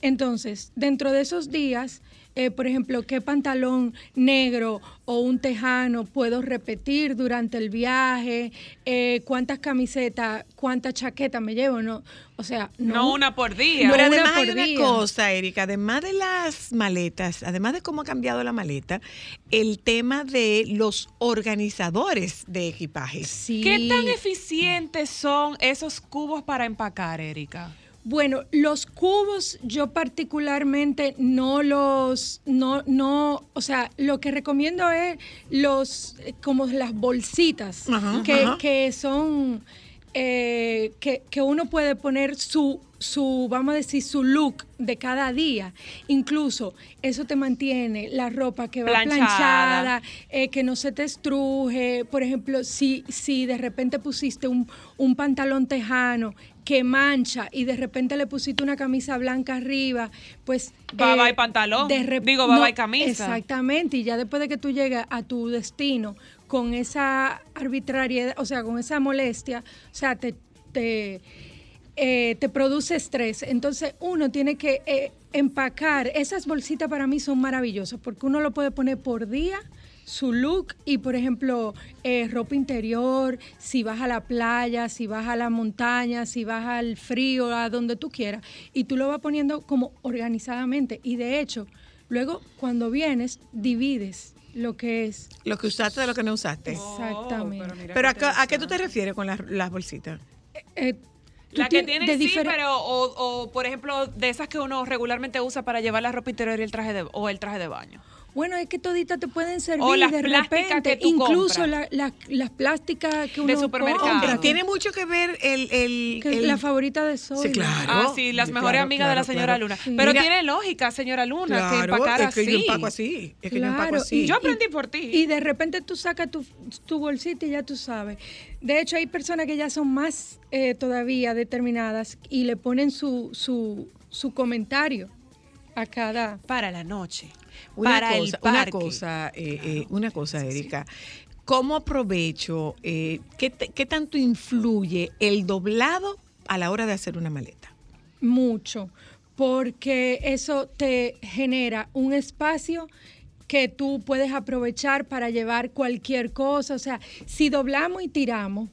Entonces, dentro de esos días, eh, por ejemplo, qué pantalón negro o un tejano puedo repetir durante el viaje, Eh, cuántas camisetas, cuántas chaquetas me llevo, no, o sea, no, No una por día. No, Pero una además por hay una día. cosa, Erika, además de las maletas, además de cómo ha cambiado la maleta, el tema de los organizadores de equipajes. Sí. ¿Qué tan eficientes son esos cubos para empacar, Erika? Bueno, los cubos yo particularmente no los, no, no, o sea, lo que recomiendo es los, como las bolsitas, Ajá, que, ajá. que son, eh, que, que uno puede poner su, su, vamos a decir, su look de cada día. Incluso eso te mantiene la ropa que va Planchada. planchada, eh, que no se te estruje. Por ejemplo, si, si de repente pusiste un, un pantalón tejano que mancha y de repente le pusiste una camisa blanca arriba, pues... Bye bye pantalón. rep- Digo, bye bye camisa. Exactamente, y ya después de que tú llegues a tu destino con esa arbitrariedad, o sea, con esa molestia, o sea, te, te, eh, te produce estrés. Entonces uno tiene que eh, empacar. Esas bolsitas para mí son maravillosas porque uno lo puede poner por día su look y por ejemplo eh, ropa interior, si vas a la playa, si vas a la montaña, si vas al frío, a donde tú quieras, y tú lo vas poniendo como organizadamente. Y de hecho, luego cuando vienes, divides lo que es Lo que usaste de lo que no usaste. exactamente. Oh, mira Pero ¿a, qué a qué tú te refieres con las, las bolsitas? Eh, tú La que tien- tienen de sí, pero o, o, por ejemplo de esas que uno regularmente usa para llevar la ropa interior y el traje de o el traje de baño. Bueno, es que toditas te pueden servir O las de repente, que tú incluso la- la- las plásticas que De uno supermercado. compra, Claro. Tiene mucho que ver el... el, que el- la favorita de Zoila. Sí, claro. Ah, sí, las Sí, mejores claro, amigas de la claro, señora claro. Luna. Sí. Pero Mira- tiene lógica, señora Luna, que Claro, empacar es que así. yo empaco así. Es que yo empaco Claro, así. Yo aprendí por ti. Y de repente tú sacas tu, tu bolsita y ya tú sabes. De hecho, hay personas que ya son más eh, todavía determinadas y le ponen su, su, su comentario a cada... para la noche. Una para cosa, el una parque. cosa, eh, eh, una cosa, Erika. ¿Cómo aprovecho, eh, qué, te- qué tanto influye el doblado a la hora de hacer una maleta? mucho, porque eso te genera un espacio que tú puedes aprovechar para llevar cualquier cosa. O sea, si doblamos y tiramos,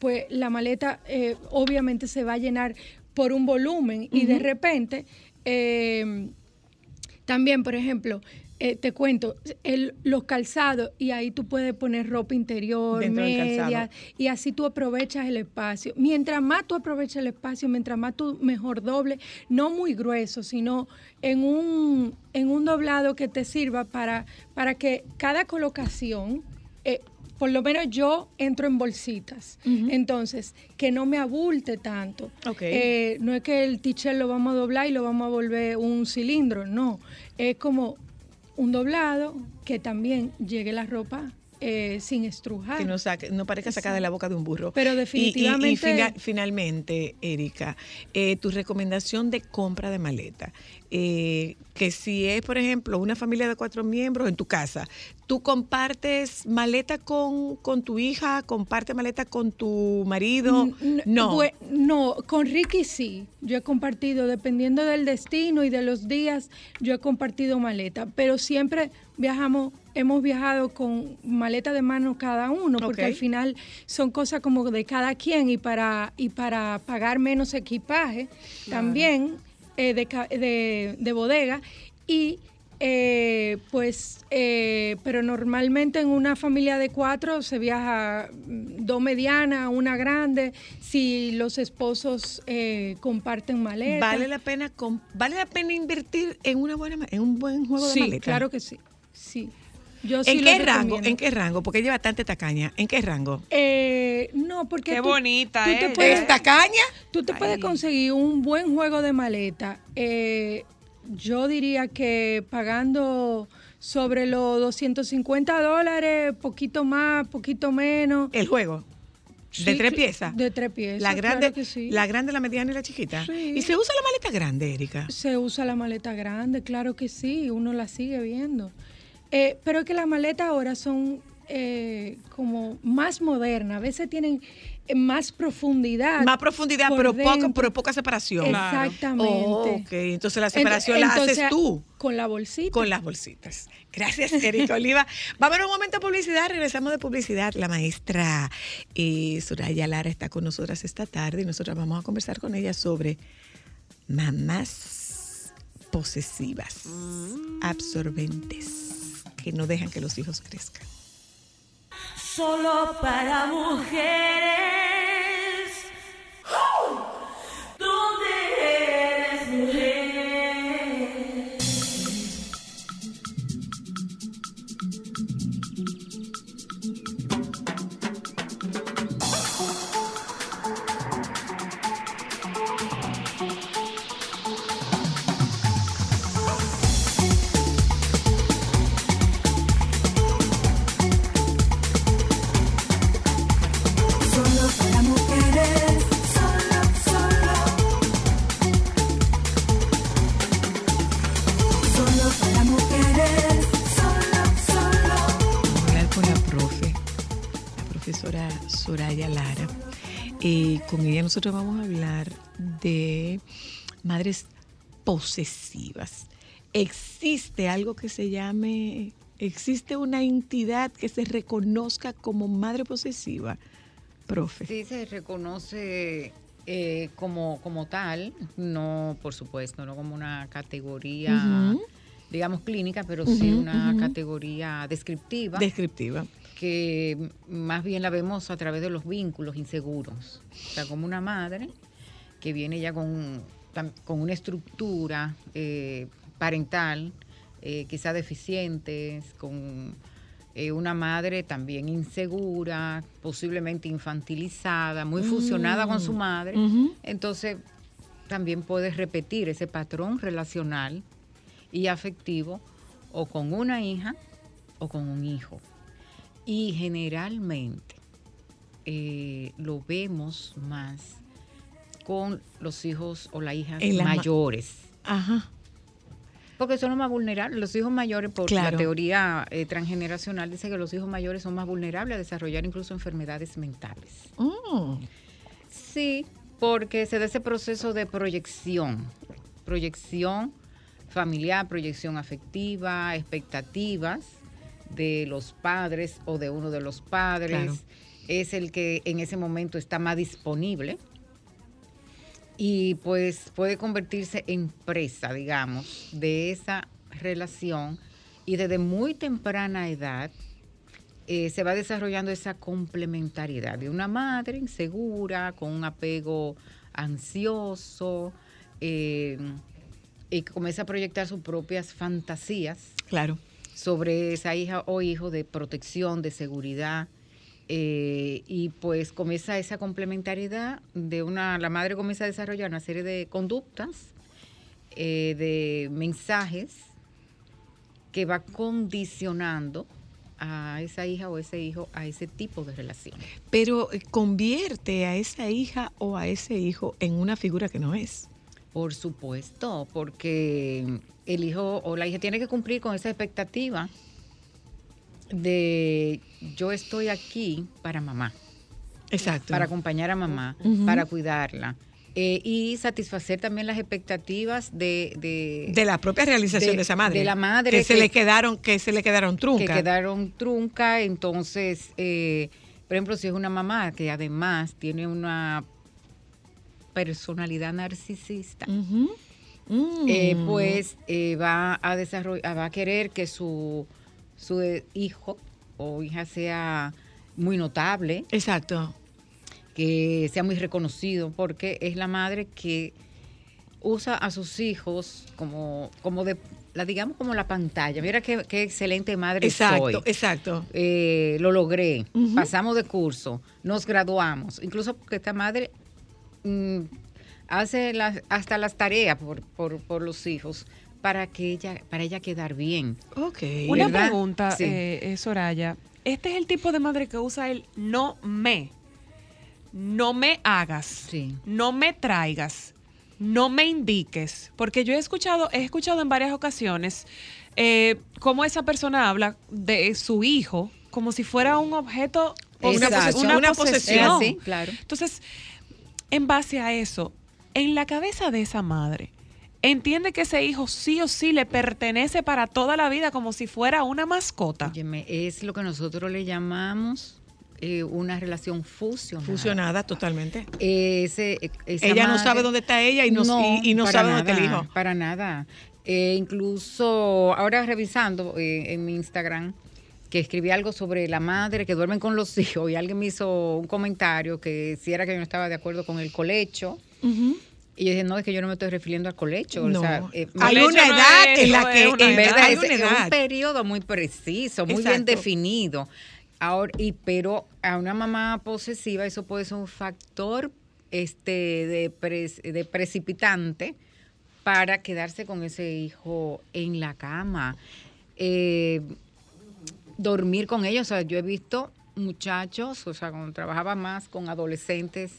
pues la maleta eh, obviamente se va a llenar por un volumen y de repente eh, también, por ejemplo, eh, te cuento, el- los calzados y ahí tú puedes poner ropa interior, media, y así tú aprovechas el espacio. Mientras más tú aprovechas el espacio, mientras más tú mejor doble, no muy grueso, sino en un, en un doblado que te sirva para, para que cada colocación, eh, por lo menos yo entro en bolsitas. Entonces, que no me abulte tanto. Eh, no es que el t-shirt lo vamos a doblar y lo vamos a volver un cilindro, no. Es como un doblado que también llegue la ropa eh, sin estrujar. Que no, saque, no parezca sacada de la boca de un burro. Pero Y- y- Y, definitivamente- fina- finalmente, Erika, eh, tu recomendación de compra de maleta. eh, que si es, por ejemplo, una familia de cuatro miembros en tu casa, tú compartes maleta con, con tu hija, compartes maleta con tu marido. No. no, con Ricky sí. Yo he compartido, dependiendo del destino y de los días, yo he compartido maleta. Pero siempre viajamos, hemos viajado con maleta de mano cada uno, porque al final son cosas como de cada quien y para, y para pagar menos equipaje también eh, de, de- de bodega. Y eh, pues, eh, pero normalmente en una familia de cuatro se viaja mm, dos medianas, una grande, si los esposos eh, comparten maleta. Vale la pena vale la pena invertir en una buena en un buen juego de Sí, maleta. claro que sí. Sí. Yo sí ¿En qué rango? recomiendo. ¿En qué rango? Porque ella es bastante tacaña. ¿En qué rango? Eh, no, porque Qué tú- bonita tú te ella. puedes- ¿Es tacaña? Tú te puedes conseguir un buen juego de maleta. eh, yo diría que pagando sobre los 250 dólares, poquito más, poquito menos. El juego. ¿De Sí, tres piezas? De tres piezas. La grande, claro que sí. la grande, la mediana y la chiquita. Sí. Y se usa la maleta grande, Erika. Se usa la maleta grande, claro que sí, uno la sigue viendo. Eh, pero es que las maletas ahora son eh, como más modernas, a veces tienen eh, más profundidad. Más profundidad, pero poca, dentro. pero poca separación. Exactamente. Oh, ok, entonces la Ent- separación la entonces, haces tú. Con la bolsita. Con las bolsitas. Gracias, Erika Oliva. Vamos a ver un momento de publicidad. Regresamos de publicidad. La maestra eh, Soraya Lara está con nosotras esta tarde y nosotras vamos a conversar con ella sobre mamás posesivas, absorbentes, que no dejan que los hijos crezcan. Solo para mujeres. ¿Dónde Eh, con ella nosotros vamos a hablar de madres posesivas. ¿Existe algo que se llame, existe una entidad que se reconozca como madre posesiva? Profe. Sí, se reconoce eh, como, como tal, no, por supuesto, no como una categoría, digamos, clínica, pero sí una categoría descriptiva. Descriptiva. Que más bien la vemos a través de los vínculos inseguros. O sea, como una madre que viene ya con, con una estructura eh, parental, eh, quizá deficientes, con eh, una madre también insegura, posiblemente infantilizada, muy fusionada con su madre. Entonces, también puedes repetir ese patrón relacional y afectivo o con una hija o con un hijo. Y generalmente eh, lo vemos más con los hijos o las hijas ma- mayores. Ajá. Porque son los más vulnerables. Los hijos mayores, por Claro. la teoría eh, transgeneracional, dice que los hijos mayores son más vulnerables a desarrollar incluso enfermedades mentales. Mm. Sí, porque se da ese proceso de proyección, proyección familiar, proyección afectiva, expectativas de los padres o de uno de los padres. Claro. Es el que en ese momento está más disponible y pues puede convertirse en presa, digamos, de esa relación y desde muy temprana edad eh, se va desarrollando esa complementariedad de una madre insegura, con un apego ansioso, eh, y comienza a proyectar sus propias fantasías Claro. Sobre esa hija o hijo de protección, de seguridad. eh, y pues comienza esa complementariedad de una, la madre comienza a desarrollar una serie de conductas, eh, de mensajes que va condicionando a esa hija o ese hijo a ese tipo de relación. Pero eh, convierte a esa hija o a ese hijo en una figura que no es. Por supuesto, porque el hijo o la hija tiene que cumplir con esa expectativa de yo estoy aquí para mamá, Exacto. para acompañar a mamá, para cuidarla. eh, y satisfacer también las expectativas de, de, de la propia realización de, de- esa madre. de la madre que, se le quedaron, que se le quedaron que truncas. quedaron trunca. Entonces, eh, por ejemplo, si es una mamá que además tiene una personalidad narcisista. Mm. eh, pues eh, va a desarrollar, va a querer que su, su eh, hijo o hija sea muy notable, Exacto. que sea muy reconocido, porque es la madre que usa a sus hijos como, como de, la digamos como la pantalla. Mira qué, qué excelente madre Exacto, soy. exacto. Eh, lo logré, pasamos de curso, nos graduamos, incluso porque esta madre mm, hace las- hasta las tareas por, por, por los hijos para que ella, para ella quedar bien. Ok. Una ¿verdad? pregunta, Sí. eh, eh, Soraya. Este es el tipo de madre que usa el no me. No me hagas. Sí. No me traigas. No me indiques. Porque yo he escuchado, he escuchado en varias ocasiones eh, cómo esa persona habla de su hijo como si fuera un objeto Una posesión, Una una posesión. así, claro. Entonces, en base a eso, en la cabeza de esa madre, entiende que ese hijo sí o sí le pertenece para toda la vida como si fuera una mascota. Óyeme, es lo que nosotros le llamamos eh, una relación fusionada. Fusionada totalmente. Ese- esa Ella no sabe dónde está ella y no, y, y no para sabe dónde está el hijo. Para nada. Eh, incluso ahora revisando eh, en mi Instagram, que escribí algo sobre la madre que duermen con los hijos y alguien me hizo un comentario que si era que yo no estaba de acuerdo con el colecho. Y yo dije, no, es que yo no me estoy refiriendo al colecho. No. o sea, eh, Hay una no edad es- en la que en verdad es, un periodo muy preciso, muy bien definido. Ahora, y pero a una mamá posesiva eso puede ser un factor este de, pres- de precipitante para quedarse con ese hijo en la cama. Eh, dormir con ellos, o sea, yo he visto muchachos, o sea, cuando trabajaba más con adolescentes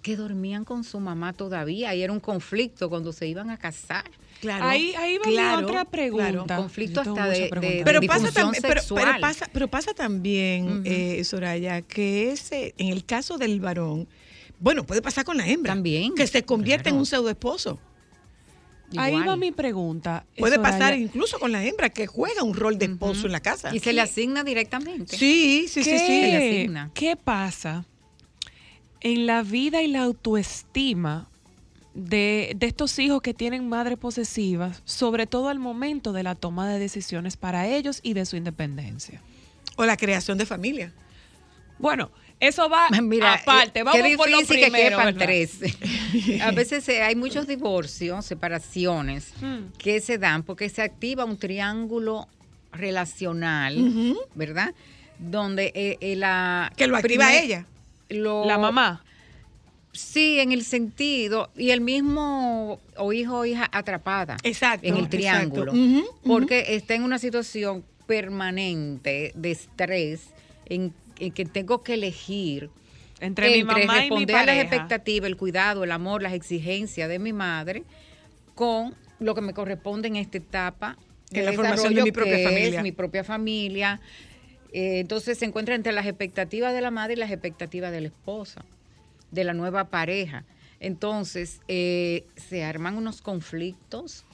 que dormían con su mamá todavía y era un conflicto cuando se iban a casar. Claro. Ahí, ahí va mi claro, otra pregunta. claro. Conflicto hasta de- de- pero pasa, tam- pero, pero sexual. pasa pero pasa también eh, Soraya que ese en el caso del varón bueno puede pasar con la hembra También, que se convierte en un pseudo esposo Ahí va mi pregunta. puede Soraya. pasar incluso con la hembra que juega un rol de esposo en la casa Y se le asigna directamente. sí sí sí ¿Qué, sí Se le asigna. qué pasa en la vida y la autoestima de, de estos hijos que tienen madres posesivas, sobre todo al momento de la toma de decisiones para ellos y de su independencia? o la creación de familia Bueno, eso va Mira, aparte. eh, Vamos qué por lo difícil que quepan ¿verdad? tres. A veces eh, hay muchos divorcios, separaciones Hmm. que se dan porque se activa un triángulo relacional. ¿verdad? Donde eh, eh, la que lo activa primer- ella lo- La mamá. Sí, en el sentido, y el mismo o hijo o hija atrapada Exacto, en el triángulo, porque está en una situación permanente de estrés en que tengo que elegir Entre, mi mamá y mi responder a las expectativas, el cuidado, el amor, las exigencias de mi madre con lo que me corresponde en esta etapa En la formación de mi propia que familia. Es mi propia familia. Eh, entonces se encuentra entre las expectativas de la madre y las expectativas de la esposa, de la nueva pareja. Entonces eh, se arman unos conflictos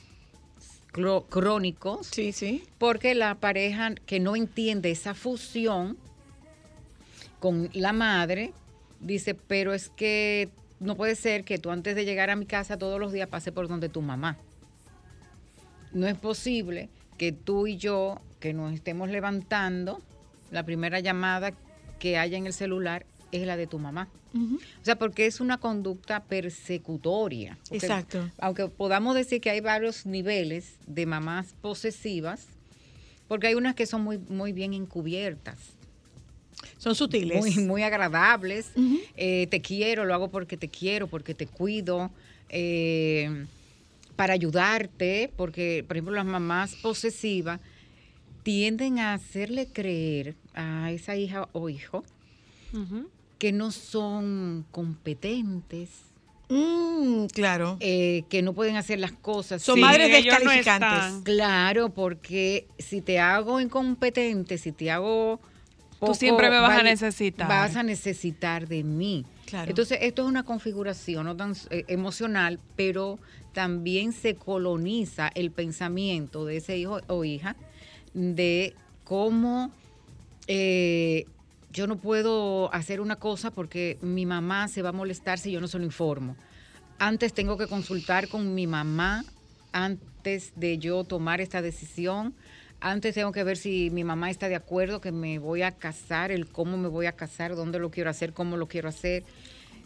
crónicos sí sí porque la pareja que no entiende esa fusión con la madre dice, pero es que no puede ser que tú antes de llegar a mi casa todos los días pase por donde tu mamá. No es posible que tú y yo, que nos estemos levantando, la primera llamada que haya en el celular es la de tu mamá. O sea, porque es una conducta persecutoria. Porque Exacto. Aunque podamos decir que hay varios niveles de mamás posesivas, porque hay unas que son muy, muy bien encubiertas, son sutiles. Muy, muy agradables. Eh, te quiero, lo hago porque te quiero, porque te cuido, eh, para ayudarte, porque, por ejemplo, las mamás posesivas tienden a hacerle creer a esa hija o hijo que no son competentes, Mm, claro. Eh, que no pueden hacer las cosas. son Sí, madres no descalificantes. están. Claro, porque si te hago incompetente, si te hago... poco siempre me vas a necesitar. Vas a necesitar de mí. Claro. Entonces, esto es una configuración no tan eh, emocional, pero también se coloniza el pensamiento de ese hijo o hija de cómo eh, yo no puedo hacer una cosa porque mi mamá se va a molestar si yo no se lo informo. Antes tengo que consultar con mi mamá antes de yo tomar esta decisión. Antes tengo que ver si mi mamá está de acuerdo que me voy a casar, el cómo me voy a casar, dónde lo quiero hacer, cómo lo quiero hacer.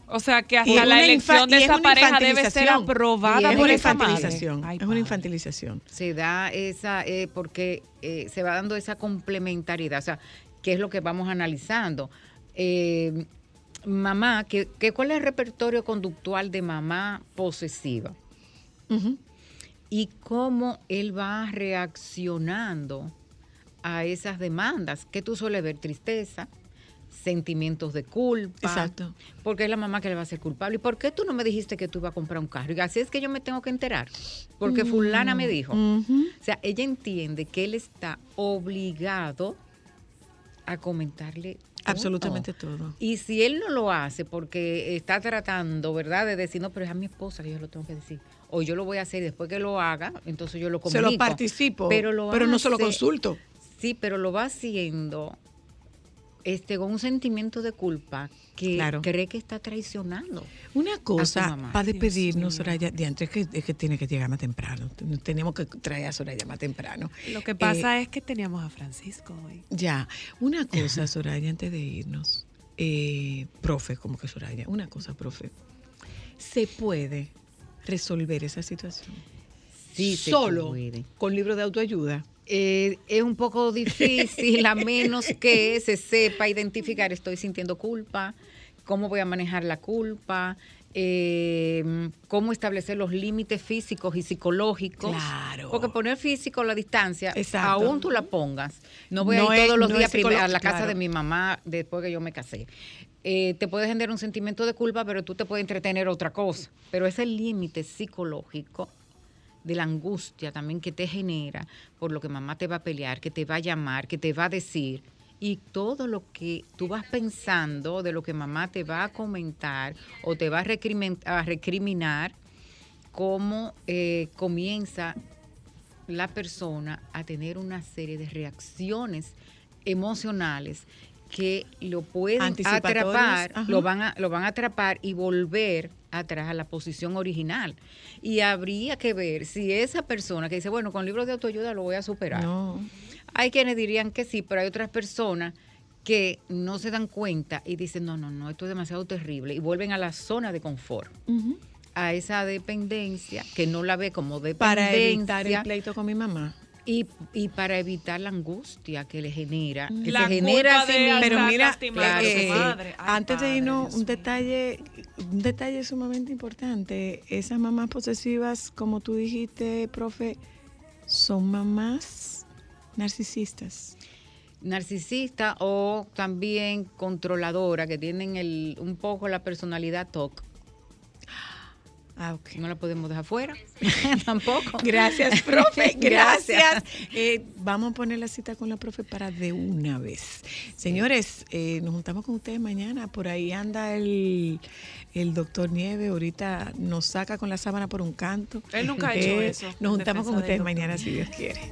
O sea que hasta es la elección de es esa una pareja debe ser aprobada es es por una esa madre. infantilización Ay, es una infantilización se da esa, eh, porque eh, se va dando esa complementariedad, o sea, ¿qué es lo que vamos analizando? Eh, mamá, ¿qué, qué, ¿cuál es el repertorio conductual de mamá posesiva? Ujú. Y cómo él va reaccionando a esas demandas, que tú sueles ver tristeza, sentimientos de culpa. Exacto. Porque es la mamá que le va a ser culpable. ¿Y por qué tú no me dijiste que tú ibas a comprar un carro? Y así es que yo me tengo que enterar. Porque fulana me dijo. O sea, ella entiende que él está obligado a comentarle todo. absolutamente todo Y si él no lo hace porque está tratando, ¿verdad? De decir, no, pero es a mi esposa que yo lo tengo que decir. O yo lo voy a hacer y después que lo haga, entonces yo lo se comunico. lo participo Pero, lo pero no se lo consulto Sí, pero lo va haciendo este, con un sentimiento de culpa que Claro. cree que está traicionando. Una cosa, para despedirnos. Soraya, de antes que, es que tiene que llegar más temprano. Tenemos que traer a Soraya más temprano. Lo que pasa es que teníamos a Francisco hoy. Ya, una cosa, Soraya, antes de irnos. Eh, profe, como que Soraya, una cosa, profe. ¿Se puede resolver esa situación? Sí, Solo con libro de autoayuda. Eh, es un poco difícil a menos que se sepa identificar, estoy sintiendo culpa, cómo voy a manejar la culpa, eh, cómo establecer los límites físicos y psicológicos. Claro. Porque poner físico la distancia, Exacto. aún tú la pongas. No voy No a ir es- todos los no días a la casa claro. de mi mamá después que yo me casé. Eh, te puede generar un sentimiento de culpa, pero tú te puedes entretener otra cosa. Pero ese límite psicológico de la angustia también que te genera por lo que mamá te va a pelear, que te va a llamar, que te va a decir, y todo lo que tú vas pensando de lo que mamá te va a comentar o te va a recriminar, cómo eh, comienza la persona a tener una serie de reacciones emocionales que lo pueden atrapar, ajá. lo van, a, lo van a atrapar y volver atrás a la posición original. Y habría que ver si esa persona que dice, bueno, con libros de autoayuda lo voy a superar. No. Hay quienes dirían que sí, pero hay otras personas que no se dan cuenta y dicen, no, no, no, esto es demasiado terrible y vuelven a la zona de confort, a esa dependencia que no la ve como dependencia Para evitar el pleito con mi mamá. Y, y para evitar la angustia que le genera, que La se genera sí de mismo. Pero mira, su eh, madre. Ay, antes de padre, irnos, Dios un mío. detalle, un detalle sumamente importante. Esas mamás posesivas, como tú dijiste, profe, son mamás narcisistas. narcisista o también controladora, que tienen el, un poco la personalidad TOC. Ah, ok. No la podemos dejar fuera, tampoco. Gracias, profe. Gracias. Eh, vamos a poner la cita con la profe para de una vez. Señores, eh, nos juntamos con ustedes mañana. Por ahí anda el, el doctor Nieve. Ahorita nos saca con la sábana por un canto. Eh, Él nunca ha hecho eso, en Nos juntamos con ustedes mañana, si Dios quiere.